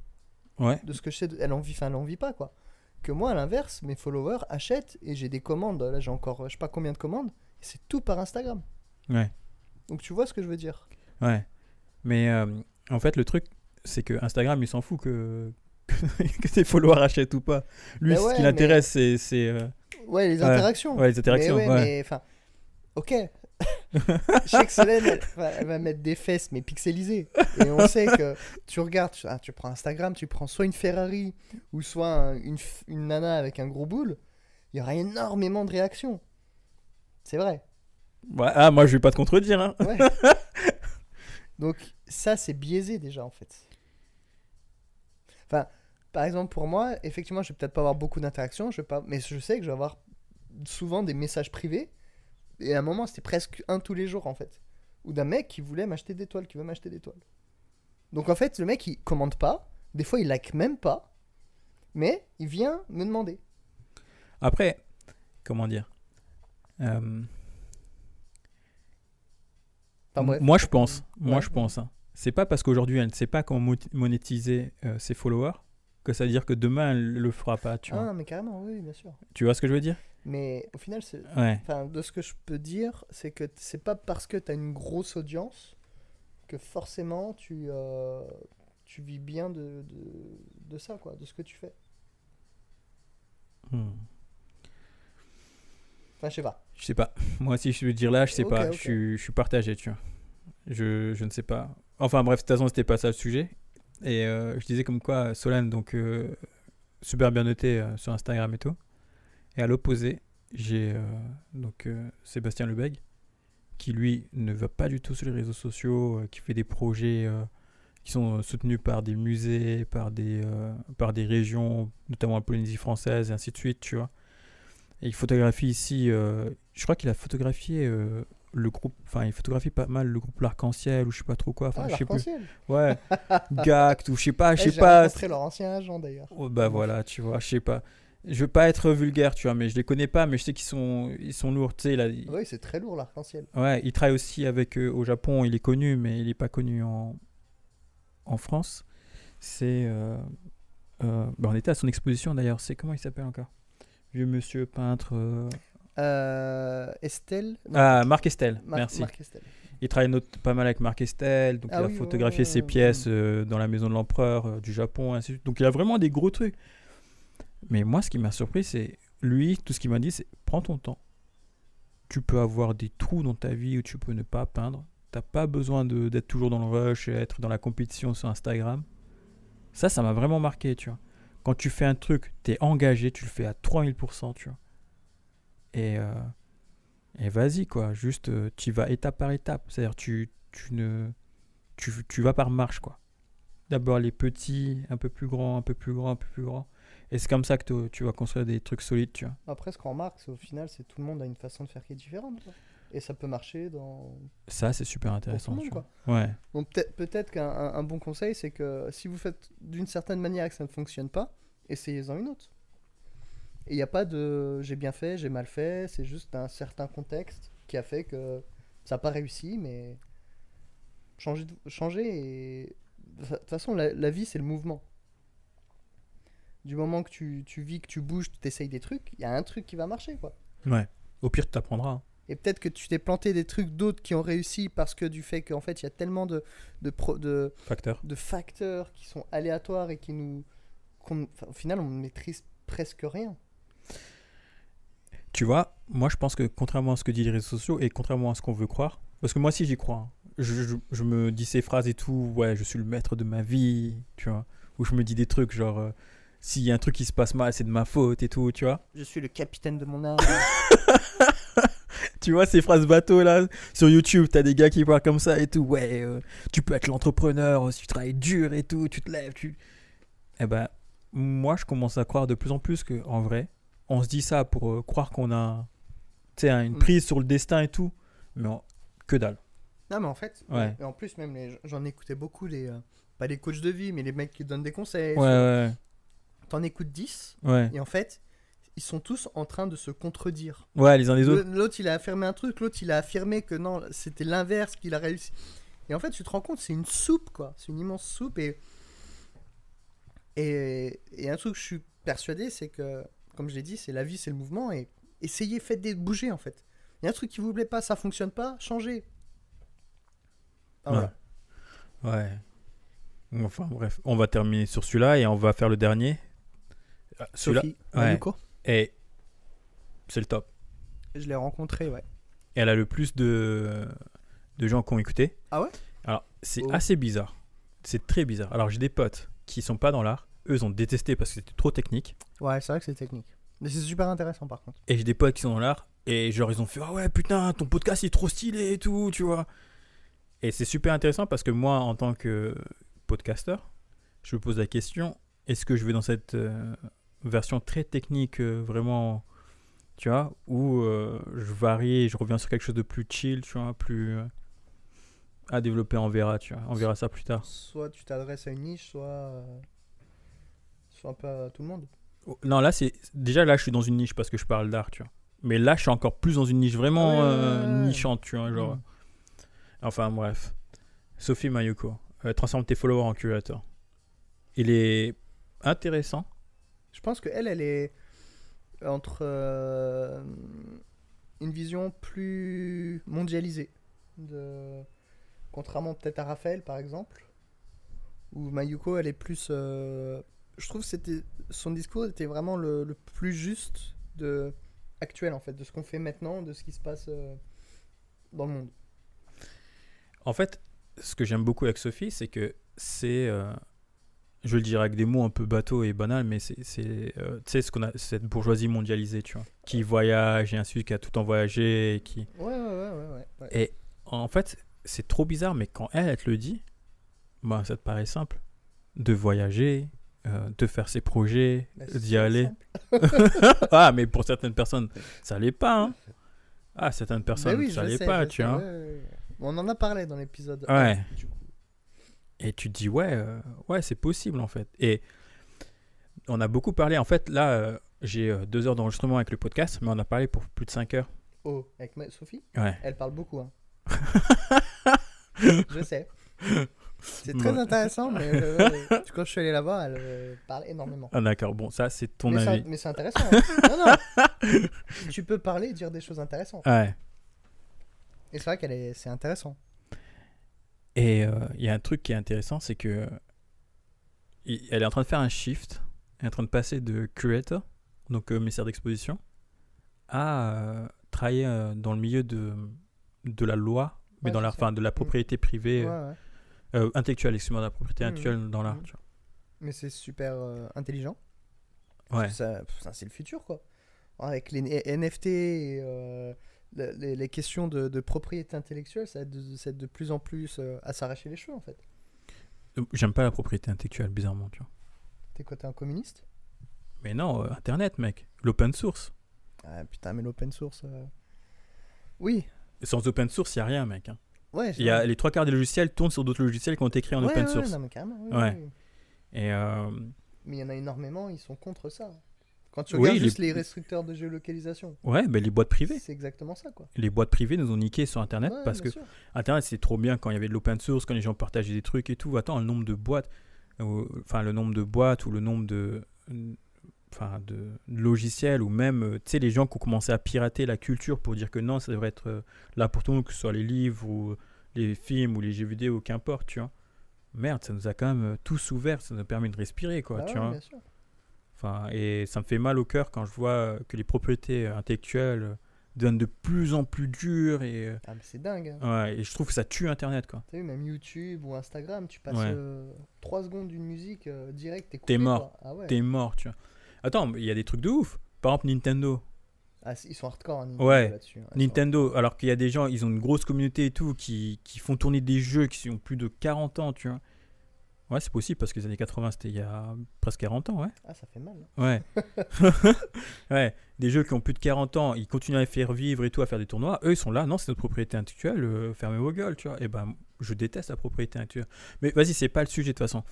Ouais. De ce que je sais, elle en vit, enfin, elle en vit pas, quoi. Que moi, à l'inverse, mes followers achètent et j'ai des commandes. Là, j'ai encore, je sais pas combien de commandes. C'est tout par Instagram. Ouais. Donc, tu vois ce que je veux dire? Ouais. Mais euh, en fait, le truc, c'est que Instagram, il s'en fout que, [laughs] que tes followers achètent ou pas. Lui, Mais ce qui l'intéresse, c'est. c'est, euh, Ouais, les interactions. ouais, les interactions. Mais ouais. ouais, mais enfin, ok. Je sais que Solène, elle, va- elle va mettre des fesses, mais pixelisées. Et on sait que tu regardes, tu, ah, tu prends Instagram, tu prends soit une Ferrari ou soit un- une, une nana avec un gros boule, il y aura énormément de réactions. C'est vrai. Ouais, ah, moi, je vais pas te contredire. Hein. Ouais. [laughs] Donc, ça, c'est biaisé déjà, en fait. Enfin, par exemple, pour moi, effectivement, je vais peut-être pas avoir beaucoup d'interactions, je vais pas... mais je sais que je vais avoir souvent des messages privés. Et à un moment, c'était presque un tous les jours, en fait. Ou d'un mec qui voulait m'acheter des toiles, qui veut m'acheter des toiles. Donc, en fait, le mec, il commande pas. Des fois, il like même pas. Mais il vient me demander. Après, comment dire Euh, Enfin, bref. Moi, je pense. Moi, je pense. hein. C'est pas parce qu'aujourd'hui, elle ne sait pas comment mo- monétiser euh, ses followers que ça veut dire que demain, elle le fera pas. Tu vois, Ah, mais carrément, oui, bien sûr. tu vois ce que je veux dire? Mais au final, Ouais. Enfin, de ce que je peux dire, c'est que c'est pas parce que tu as une grosse audience que forcément tu, euh, tu vis bien de, de, de ça, quoi, de ce que tu fais. Hmm. Enfin, je sais pas. Je sais pas. [laughs] Moi, si je veux dire là, je sais pas. Je, suis, je suis partagé, tu vois. Je, je ne sais pas. Enfin, bref, de toute façon, c'était pas ça le sujet. Et euh, je disais comme quoi Solène, donc, euh, super bien noté sur Instagram et tout. Et à l'opposé, j'ai euh, donc euh, Sébastien Lebeg, qui lui ne va pas du tout sur les réseaux sociaux, euh, qui fait des projets qui sont soutenus par des musées, par des, par des régions, notamment la Polynésie française et ainsi de suite, tu vois. Et il photographie ici, je crois qu'il a photographié le groupe, enfin il photographie pas mal le groupe L'Arc-en-Ciel ou je sais pas trop quoi, enfin Ah, je sais plus. Ouais, [laughs] Gact ou je sais pas, je Eh, sais j'ai pas. rencontré leur ancien agent d'ailleurs. Oh, bah voilà, tu vois, je sais pas. Je veux pas être vulgaire, tu vois, mais je les connais pas, mais je sais qu'ils sont, ils sont lourds, tu sais, là. il- Oui, c'est très lourd l'arc-en-ciel. Ouais, il travaille aussi avec eux au Japon, il est connu, mais il est pas connu en, en France. C'est. euh, euh, bah, on était à son exposition d'ailleurs, c'est comment il s'appelle encore? Vieux monsieur peintre. euh, Estelle? Non, Ah, Marc Estelle, Mar- merci. Marc Estelle. Il travaille pas mal avec Marc Estelle, donc Ah il a oui, photographié ses pièces dans la maison de l'empereur du Japon, ainsi de suite. Donc il a vraiment des gros trucs. Mais moi, ce qui m'a surpris, c'est lui, tout ce qu'il m'a dit, c'est prends ton temps. Tu peux avoir des trous dans ta vie où tu peux ne pas peindre. T'as pas besoin d'être toujours dans le rush et être dans la compétition sur Instagram. Ça, ça m'a vraiment marqué, tu vois. Quand tu fais un truc, t'es engagé, tu le fais à 3000%, tu vois. Et, euh, et vas-y, quoi. Juste, euh, tu vas étape par étape. C'est-à-dire, tu, tu ne. Tu, tu vas par marche, quoi. D'abord les petits, un peu plus grands, un peu plus grands, un peu plus grands. Et c'est comme ça que tu vas construire des trucs solides, tu vois. Après, ce qu'on remarque, c'est au final, c'est tout le monde a une façon de faire qui est différente. quoi. Et ça peut marcher dans. Ça, c'est super intéressant, monde, tu quoi. vois. Ouais. Donc peut-être qu'un un- un bon conseil, c'est que si vous faites d'une certaine manière et que ça ne fonctionne pas, essayez-en une autre. Et il n'y a pas de j'ai bien fait, j'ai mal fait, c'est juste un certain contexte qui a fait que ça n'a pas réussi, mais changez et de toute façon, la, la vie, c'est le mouvement. Du moment que tu, tu vis, que tu bouges, tu essayes des trucs, il y a un truc qui va marcher, quoi. Ouais. Au pire, tu t'apprendras. hein. Et peut-être que tu t'es planté des trucs d'autres qui ont réussi parce que du fait qu'en fait, il y a tellement de, de, pro- de, Facteur. de facteurs qui sont aléatoires et qui nous. enfin, au final, on ne maîtrise presque rien. Tu vois, moi, je pense que contrairement à ce que disent les réseaux sociaux et contrairement à ce qu'on veut croire, parce que moi aussi, j'y crois. hein. Je, je- je me dis ces phrases et tout, ouais, je suis le maître de ma vie, tu vois. Ou je me dis des trucs genre, euh, s'il y a un truc qui se passe mal, c'est de ma faute et tout, tu vois. Je suis le capitaine de mon âme. [laughs] Tu vois ces phrases bateau là sur YouTube, t'as des gars qui parlent comme ça et tout. Ouais, euh, tu peux être l'entrepreneur si tu travailles dur et tout, tu te lèves, tu. Eh ben, moi je commence à croire de plus en plus que en vrai, on se dit ça pour euh, croire qu'on a, tu sais, une Mm. prise sur le destin et tout, mais que dalle. non, mais en fait, Ouais. et en plus, même, les- j'en écoutais beaucoup, les, euh, pas les coachs de vie, mais les mecs qui donnent des conseils. Ouais, ouais, T'en écoutes 10, ouais. et en fait, ils sont tous en train de se contredire. Ouais, les uns les autres. L'autre, il a affirmé un truc, l'autre, il a affirmé que non, c'était l'inverse, qu'il a réussi. Et en fait, tu te rends compte, c'est une soupe, quoi. C'est une immense soupe. Et, et, et un truc que je suis persuadé, c'est que, comme je l'ai dit, c'est la vie, c'est le mouvement. Et essayez, faites des bouger, en fait. Il y a un truc qui vous plaît pas, ça fonctionne pas, changez. Ah, voilà. Ouais. Enfin bref, on va terminer sur celui-là et on va faire le dernier. Celui-là, Sophie, ouais. Et c'est le top. je l'ai rencontré, ouais. Elle a le plus de, de gens qui ont écouté. Ah ouais? Alors, c'est Oh. assez bizarre. C'est très bizarre. Alors, j'ai des potes qui sont pas dans l'art. Eux, ils ont détesté parce que c'était trop technique. Ouais, c'est vrai que c'est technique. Mais c'est super intéressant, par contre. Et j'ai des potes qui sont dans l'art. Et genre, ils ont fait Ah ouais, putain, ton podcast il est trop stylé et tout, tu vois. Et c'est super intéressant parce que moi, en tant que podcasteur, je me pose la question est-ce que je vais dans cette euh, version très technique, euh, vraiment, tu vois, ou euh, je varie et je reviens sur quelque chose de plus chill, tu vois, plus. euh, à développer, on verra, tu vois. On verra ça plus tard. Soit tu t'adresses à une niche, soit. soit un peu à tout le monde. Oh, Non, là, c'est. Déjà, là, je suis dans une niche parce que je parle d'art, tu vois. Mais là, je suis encore plus dans une niche vraiment Ah ouais, ouais, euh, ouais, ouais. nichante, tu vois. Genre. Mm. Enfin, bref. Sophie Mayuko, euh, transforme tes followers en curateurs. Il est intéressant. Je pense qu'elle, elle est entre euh, une vision plus mondialisée. Contrairement peut-être à Raphaël, par exemple. Ou Mayuko, elle est plus. euh, Je trouve que son discours était vraiment le, le plus juste de actuel en fait, de ce qu'on fait maintenant, de ce qui se passe euh, dans le monde. En fait, ce que j'aime beaucoup avec Sophie, c'est que c'est. Je le dirais avec des mots un peu bateaux et banals, mais c'est, euh, tu sais, ce qu'on a, cette bourgeoisie mondialisée, tu vois, qui voyage et ainsi de suite, qui a tout temps voyagé, et qui... Ouais, ouais, ouais, ouais. ouais, ouais. Et en fait, c'est trop bizarre, mais quand elle, elle te le dit, bah, ça te paraît simple. De voyager, euh, de faire ses projets, Bah, d'y aller. [laughs] ah, mais pour certaines personnes, ça l'est pas. Hein. Ah, certaines personnes, Bah oui, ça l'est pas, tu vois. On en a parlé dans l'épisode. Ouais. un, du coup. Et tu te dis, ouais, euh, ouais, c'est possible en fait. Et on a beaucoup parlé. En fait, là, euh, j'ai euh, deux heures d'enregistrement avec le podcast, mais on a parlé pour plus de cinq heures. Oh, avec ma- Sophie? Ouais. Elle parle beaucoup. Hein. [laughs] je sais. C'est très Ouais. intéressant, mais euh, quand je suis allé la voir, elle euh, parle énormément. Ah, d'accord. Bon, ça, c'est ton mais, avis. mais c'est intéressant. hein. non, non. [laughs] Tu peux parler et dire des choses intéressantes. Ouais. Et c'est vrai qu'elle est, c'est intéressant. Et euh, il y a un truc qui est intéressant, c'est que il- elle est en train de faire un shift. Elle est en train de passer de curator, donc commissaire d'exposition, à euh, travailler euh, dans le milieu de, de la loi, mais Ouais, dans la, ça. enfin, de la propriété privée, Ouais, euh, ouais. euh, intellectuelle, excuse-moi, de la propriété intellectuelle dans l'art. Tu Mais c'est super euh, intelligent. Ouais. Ça, ça, c'est le futur, quoi. Avec les NFT et le- les, les questions de, de propriété intellectuelle, ça aide de, ça aide de plus en plus euh, à s'arracher les cheveux, en fait. Euh, J'aime pas la propriété intellectuelle, bizarrement, tu vois. T'es quoi, t'es un communiste? Mais non, euh, Internet, mec. L'open source. Ah putain, mais l'open source. euh, Oui, sans open source, il a rien, mec. hein. ouais. Y a les trois quarts des logiciels tournent sur d'autres logiciels qui ont été créés en Ouais, open ouais, source. non, mais carrément, oui, Ouais. oui. Et euh, Mais il y en a énormément, ils sont contre ça. Quand tu Oui, regardes les- juste les restricteurs de géolocalisation, ouais, ben, les boîtes privées. c'est exactement ça, quoi. Les boîtes privées nous ont niqué sur Internet Ouais, parce que sûr. Internet c'est trop bien quand il y avait de l'open source, quand les gens partageaient des trucs et tout. Attends, le nombre de boîtes, euh, enfin le nombre de boîtes ou le nombre de, enfin de logiciels ou même, euh, tu sais, les gens qui ont commencé à pirater la culture pour dire que non, ça devrait être euh, là pour tout le monde, que ce soit les livres ou les films ou les jeux vidéo, qu'importe, tu vois. Merde, ça nous a quand même euh, tous ouverts, ça nous a permis de respirer, quoi, Bah tu ouais, vois. bien sûr. Enfin, et ça me fait mal au cœur quand je vois euh, que les propriétés euh, intellectuelles euh, deviennent de plus en plus dures et, Ah, mais c'est dingue. hein. ouais, et je trouve que ça tue Internet, quoi. T'as vu, même YouTube ou Instagram, tu passes Ouais. 3 secondes d'une musique euh, direct, t'es T'es mort. Ah ouais. T'es mort, tu vois. Attends, il y a des trucs de ouf. Par exemple, Nintendo. Ah, ils sont hardcore, hein, Nintendo, Ouais. là-dessus. hein. Sont Nintendo, alors qu'il y a des gens, ils ont une grosse communauté et tout, qui, qui font tourner des jeux qui ont plus de 40 ans, tu vois. Ouais, c'est possible parce que les années 80, c'était il y a presque 40 ans, ouais. Ah, ça fait mal. hein. Ouais. [laughs] [laughs] ouais, des jeux qui ont plus de 40 ans, ils continuent à les faire vivre et tout, à faire des tournois. Eux, ils sont là, non, c'est notre propriété intellectuelle, euh, fermez vos gueules, tu vois. Et ben, je déteste la propriété intellectuelle. Mais vas-y, c'est pas le sujet de toute façon.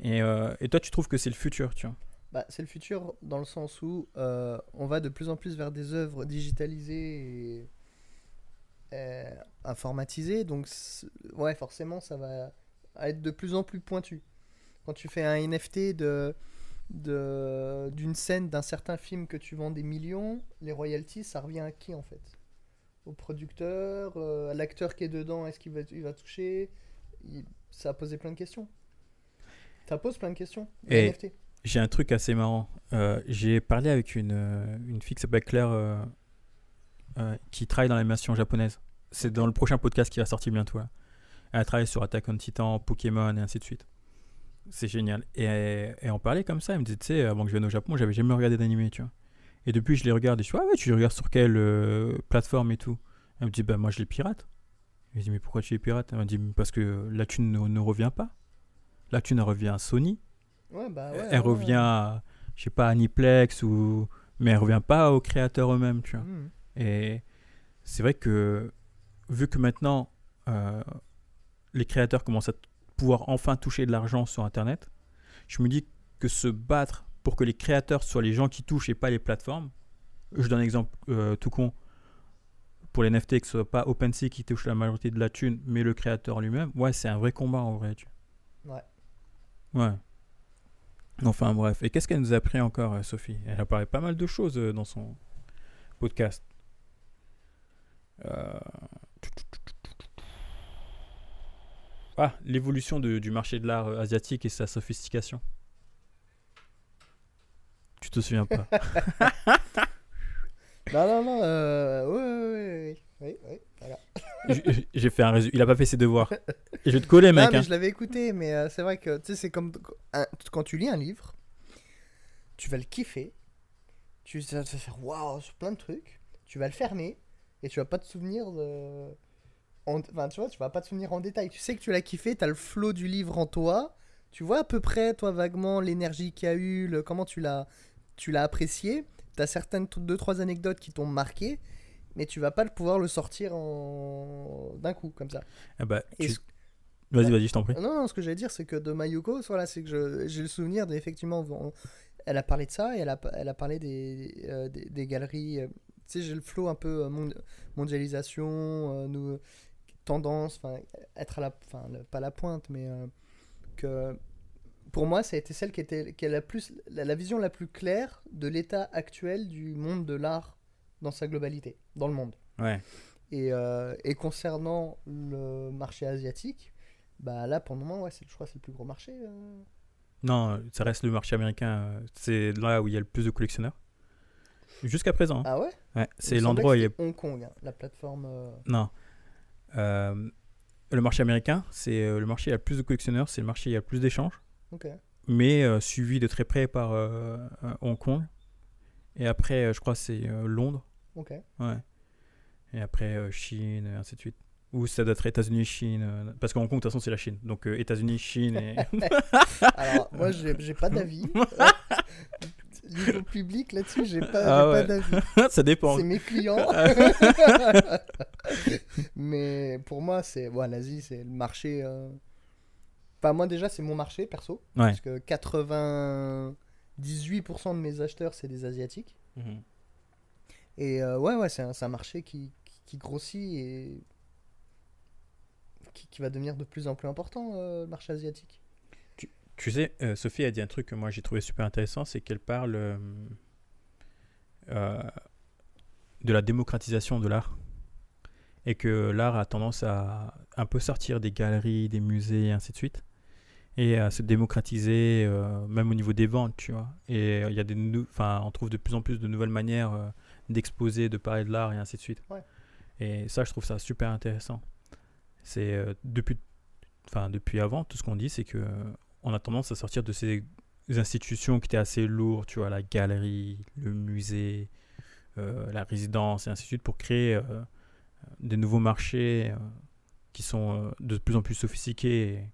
Et, euh, et toi, tu trouves que c'est le futur, tu vois? Bah, c'est le futur dans le sens où euh, on va de plus en plus vers des œuvres digitalisées et informatisées. Donc, ouais, forcément, ça va être de plus en plus pointu. Quand tu fais un NFT de de- d'une scène d'un certain film que tu vends des millions, les royalties, ça revient à qui en fait? Au producteur, euh, à l'acteur qui est dedans, est-ce qu'il va, il va toucher? Il- Ça a posé plein de questions. Ça pose plein de questions. les Et- NFT. J'ai un truc assez marrant. Euh, j'ai parlé avec une, euh, une fille qui s'appelle Claire euh, qui travaille dans l'animation japonaise. C'est dans le prochain podcast qui va sortir bientôt. Là. Elle a travaillé sur Attack on Titan, Pokémon et ainsi de suite. C'est génial. Et, et on parlait comme ça. Elle me disait, tu sais, avant que je vienne au Japon, j'avais jamais regardé d'animé, tu vois. Et depuis, je les regarde et je suis, ah ouais, tu les regardes sur quelle euh, plateforme et tout? Elle me dit, bah moi je les pirate. Je lui dis, mais pourquoi tu les pirates? Elle me dit, parce que la thune ne, ne revient pas. La thune elle revient à Sony. Ouais, bah ouais, elle ouais, revient, à, je sais pas, à Aniplex ou. Mais elle revient pas aux créateurs eux-mêmes, tu vois. Mhm. Et c'est vrai que, vu que maintenant, euh, les créateurs commencent à pouvoir enfin toucher de l'argent sur Internet, je me dis que se battre pour que les créateurs soient les gens qui touchent et pas les plateformes. Je donne un exemple euh, tout con. Pour les NFT, que ce soit pas OpenSea qui touche la majorité de la thune, mais le créateur lui-même, ouais, c'est un vrai combat en vrai. tu Ouais. Ouais. Enfin bref. Et qu'est-ce qu'elle nous a appris encore, euh, Sophie? Elle a parlé pas mal de choses euh, dans son podcast. Euh, Ah, l'évolution du marché de l'art euh, asiatique et sa sophistication. Tu te souviens pas? [laughs] Non, non, non, euh, ouais, ouais, voilà. J- J'ai fait un résumé. Il a pas fait ses devoirs. Et [laughs] je vais te coller, mec. mais hein. je l'avais écouté, mais euh, c'est vrai que tu sais, c'est comme un- quand tu lis un livre, tu vas le kiffer, tu vas te faire waouh sur plein de trucs, tu vas le fermer et tu vas pas te souvenir de. En- Enfin, tu vois, tu vas pas te souvenir en détail. Tu sais que tu l'as kiffé, tu as le flow du livre en toi, tu vois à peu près, toi, vaguement, l'énergie qu'il y a eu, le... comment tu l'as tu l'as apprécié, tu as certaines, deux, trois anecdotes qui t'ont marqué. Mais tu vas pas pouvoir le sortir en... d'un coup, comme ça. Ah bah, Et tu- ce- Vas-y, vas-y, je t'en prie. non, non, ce que j'allais dire, c'est que de Mayuko, voilà, c'est que j'ai le souvenir d'effectivement, elle a parlé de ça et elle a, elle a parlé des, euh, des, des galeries. euh, tu sais, j'ai le flow un peu euh, mond- mondialisation, euh, nous, tendance, enfin, être à la, enfin, pas la pointe, mais euh, que pour moi, ça a été celle qui était, qui a la plus, la, la vision la plus claire de l'état actuel du monde de l'art dans sa globalité, dans le monde. Ouais. Et, euh, et concernant le marché asiatique, bah là pour le moment, ouais, c'est, je crois que c'est le plus gros marché. euh. Non, ça reste le marché américain. C'est là où il y a le plus de collectionneurs. Jusqu'à présent. hein. Ah ouais? Ouais, c'est l'endroit où il y a. Hong Kong, hein, la plateforme. euh, Non. Euh, le marché américain, c'est euh, le marché où il y a le plus de collectionneurs, c'est le marché où il y a le plus d'échanges, mais euh, suivi de très près par euh, Hong Kong. Et après, je crois, c'est Londres. Ouais. Et après, Chine, et ainsi de suite. Ou ça doit être États-Unis, Chine. parce qu'Hong Kong, de toute façon, c'est la Chine. Donc, États-unis, Chine et. [laughs] Alors moi, j'ai pas d'avis. [laughs] Niveau public là-dessus, j'ai pas, Ah ouais. pas d'avis. [laughs] ça dépend. C'est mes clients. [laughs] Mais pour moi, c'est ouais, l'Asie, c'est le marché. euh, Enfin, moi déjà, c'est mon marché perso. Ouais. Parce que 98% de mes acheteurs, c'est des Asiatiques. Mhm. Et euh, ouais, ouais, c'est un, c'est un marché qui, qui, qui grossit et qui, qui va devenir de plus en plus important, euh, le marché asiatique. Tu sais, euh, Sophie a dit un truc que moi j'ai trouvé super intéressant, c'est qu'elle parle euh, euh, de la démocratisation de l'art. Et que l'art a tendance à un peu sortir des galeries, des musées, et ainsi de suite. Et à se démocratiser, même au niveau des ventes, tu vois. Et il y a des enfin, on trouve de plus en plus de nouvelles manières d'exposer, de parler de l'art, et ainsi de suite. Ouais. Et ça, je trouve ça super intéressant. C'est depuis, enfin, depuis avant, tout ce qu'on dit, c'est que on a tendance à sortir de ces institutions qui étaient assez lourdes, tu vois, la galerie, le musée, euh, la résidence, et ainsi de suite, pour créer euh, des nouveaux marchés euh, qui sont euh, de plus en plus sophistiqués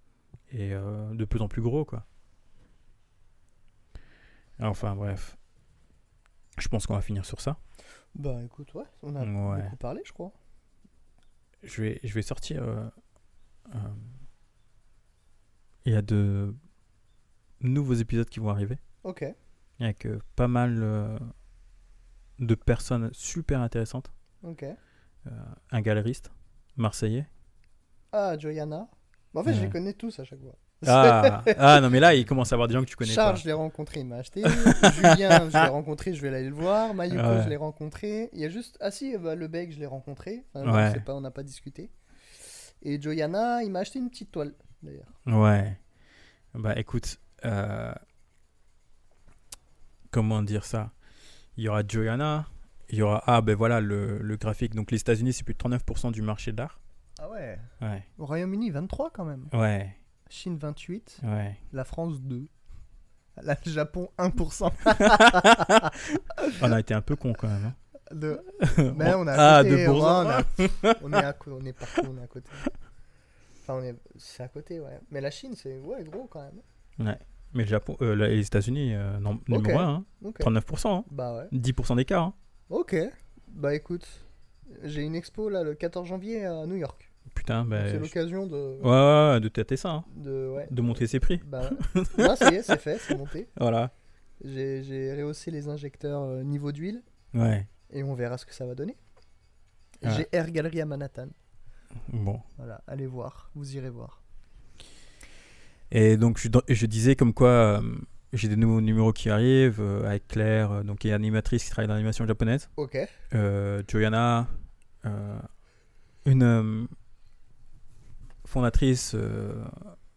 et, et, euh, de plus en plus gros, quoi. Enfin, bref. Je pense qu'on va finir sur ça. Bah écoute, ouais, on a Ouais. beaucoup parlé, je crois. Je vais, je vais sortir. Euh, euh, il y a de nouveaux épisodes qui vont arriver. Ok. avec euh, pas mal euh, de personnes super intéressantes. Ok. Euh, un galeriste marseillais. Ah, Joyana. Bah, en fait, je les connais tous à chaque fois. Ah, [laughs] ah non, mais là, il commence à avoir des gens que tu connais Charles, pas. je l'ai rencontré, il m'a acheté. Julien, je l'ai rencontré, je vais aller le voir. Mayuko, Ouais. je l'ai rencontré. Il y a juste. Ah si, bah, le bec, je l'ai rencontré. Enfin, Ouais. je sais pas, on n'a pas discuté. Et Joyana, il m'a acheté une petite toile, d'ailleurs. Ouais. Bah écoute, euh, comment dire ça? Il y aura Joanna, il y aura. Ah ben voilà, le, le graphique. Donc les États-Unis, c'est plus de 39% du marché de l'art. Ah ouais Ouais, Au Royaume-Uni, 23 quand même. ouais, Chine, 28. ouais. La France, 2. La- Le Japon, 1%. [laughs] On a été un peu con quand même. hein. De... [laughs] Mais on est ah, côté. de ouais, Bourgogne. on, a- on est à [laughs] co- on est partout, on est à côté. Enfin, on est... c'est à côté, ouais. Mais la Chine, c'est ouais, gros quand même. Mais le Japon, euh, les États-Unis, euh, non, numéro Ok. 1, Ok. 39%. hein. Bah ouais. 10% d'écart. hein. Ok. Bah écoute, j'ai une expo là le 14 janvier à New York. Putain, ben. c'est je- l'occasion de... Ouais, ouais, ouais, de tâter ça, hein. de ouais. de montrer ses prix. Bah, non, ça y est, c'est fait, c'est monté. [laughs] Voilà. J'ai rehaussé les injecteurs euh, niveau d'huile Ouais. et on verra ce que ça va donner. Ouais. J'ai Air Gallery à Manhattan. Bon. Voilà, allez voir, vous irez voir. Et donc, je, je disais comme quoi euh, j'ai des nouveaux numéros qui arrivent euh, avec Claire, euh, donc qui est animatrice qui travaille dans l'animation japonaise. Ok. Joyana, une fondatrice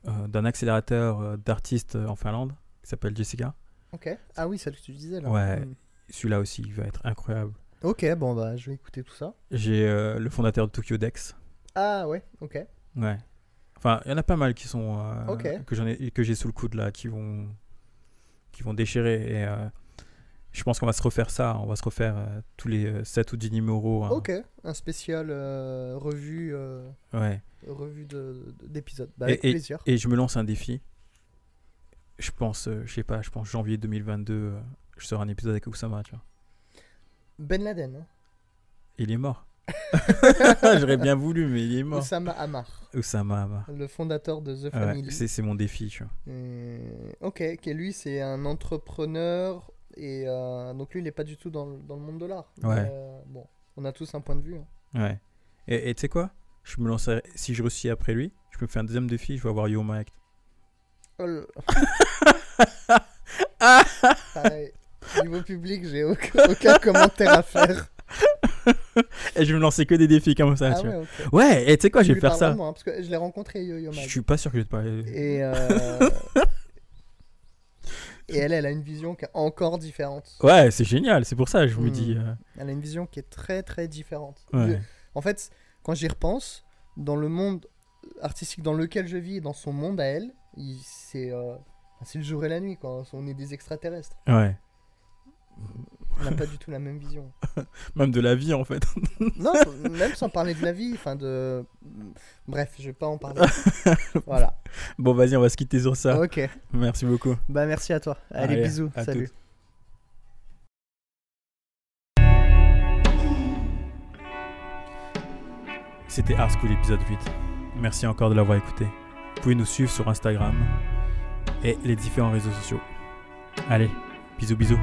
d'un accélérateur d'artistes en Finlande qui s'appelle Jessica. Ok. Ah oui, celle que tu disais là. Ouais. Hmm. Celui-là aussi, il va être incroyable. Ok, bon bah je vais écouter tout ça. J'ai le fondateur de Tokyo Dex. Ah ouais, ok. Ouais. Enfin, il y en a pas mal qui sont euh, Ok. que j'en ai que j'ai sous le coude là, qui vont qui vont déchirer. Et euh, je pense qu'on va se refaire ça. On va se refaire euh, tous les euh, 7 ou 10 numéros. hein. Ok, un spécial euh, revue, euh, Ouais. revue de- de- d'épisodes. Bah, Et- avec plaisir. Et je me lance un défi. Je pense, euh, je sais pas, je pense janvier 2022, euh, je sors un épisode avec Oussama, tu vois. Ben Laden, hein. Il est mort. [laughs] J'aurais bien voulu, mais il est mort. Osama Hamar, Oussama, Hamar. le fondateur de The Ouais, Family. c'est mon défi, tu vois. Euh, ok, qui lui c'est un entrepreneur et euh, donc lui il est pas du tout dans, le- dans le monde de l'art. Ouais. Euh, bon, on a tous un point de vue. hein. Ouais. Et tu sais quoi? Je me lancerai, si je réussis après lui, je me fais un deuxième défi, je vais avoir Yo Mike. Oh [laughs] Pareil, niveau public j'ai aucun, aucun commentaire à faire. [laughs] [laughs] Et je vais me lancer que des défis comme ça, ah tu ouais, vois. ok. Ouais, et tu sais quoi, je vais faire ça. vraiment, hein, parce que je l'ai rencontré Yo Yo Je suis pas sûr que je vais te parler. Et, euh, [laughs] et elle, elle a une vision qui est encore différente. Ouais, c'est génial, c'est pour ça, je me Hmm. dis. euh, Elle a une vision qui est très très différente. Ouais. En fait, quand j'y repense, dans le monde artistique dans lequel je vis, dans son monde à elle, c'est euh, c'est le jour et la nuit. Quoi. On est des extraterrestres. Ouais. On n'a pas du tout la même vision. [laughs] Même de la vie, en fait. [laughs] Non, même sans parler de la vie, enfin de. Bref, je vais pas en parler. [laughs] voilà. Bon, vas-y, on va se quitter sur ça. Ok. Merci beaucoup. Bah merci à toi. Allez, Allez, bisous. Salut. toutes. C'était Art School épisode 8. Merci encore de l'avoir écouté. Vous pouvez nous suivre sur Instagram et les différents réseaux sociaux. Allez, bisous bisous.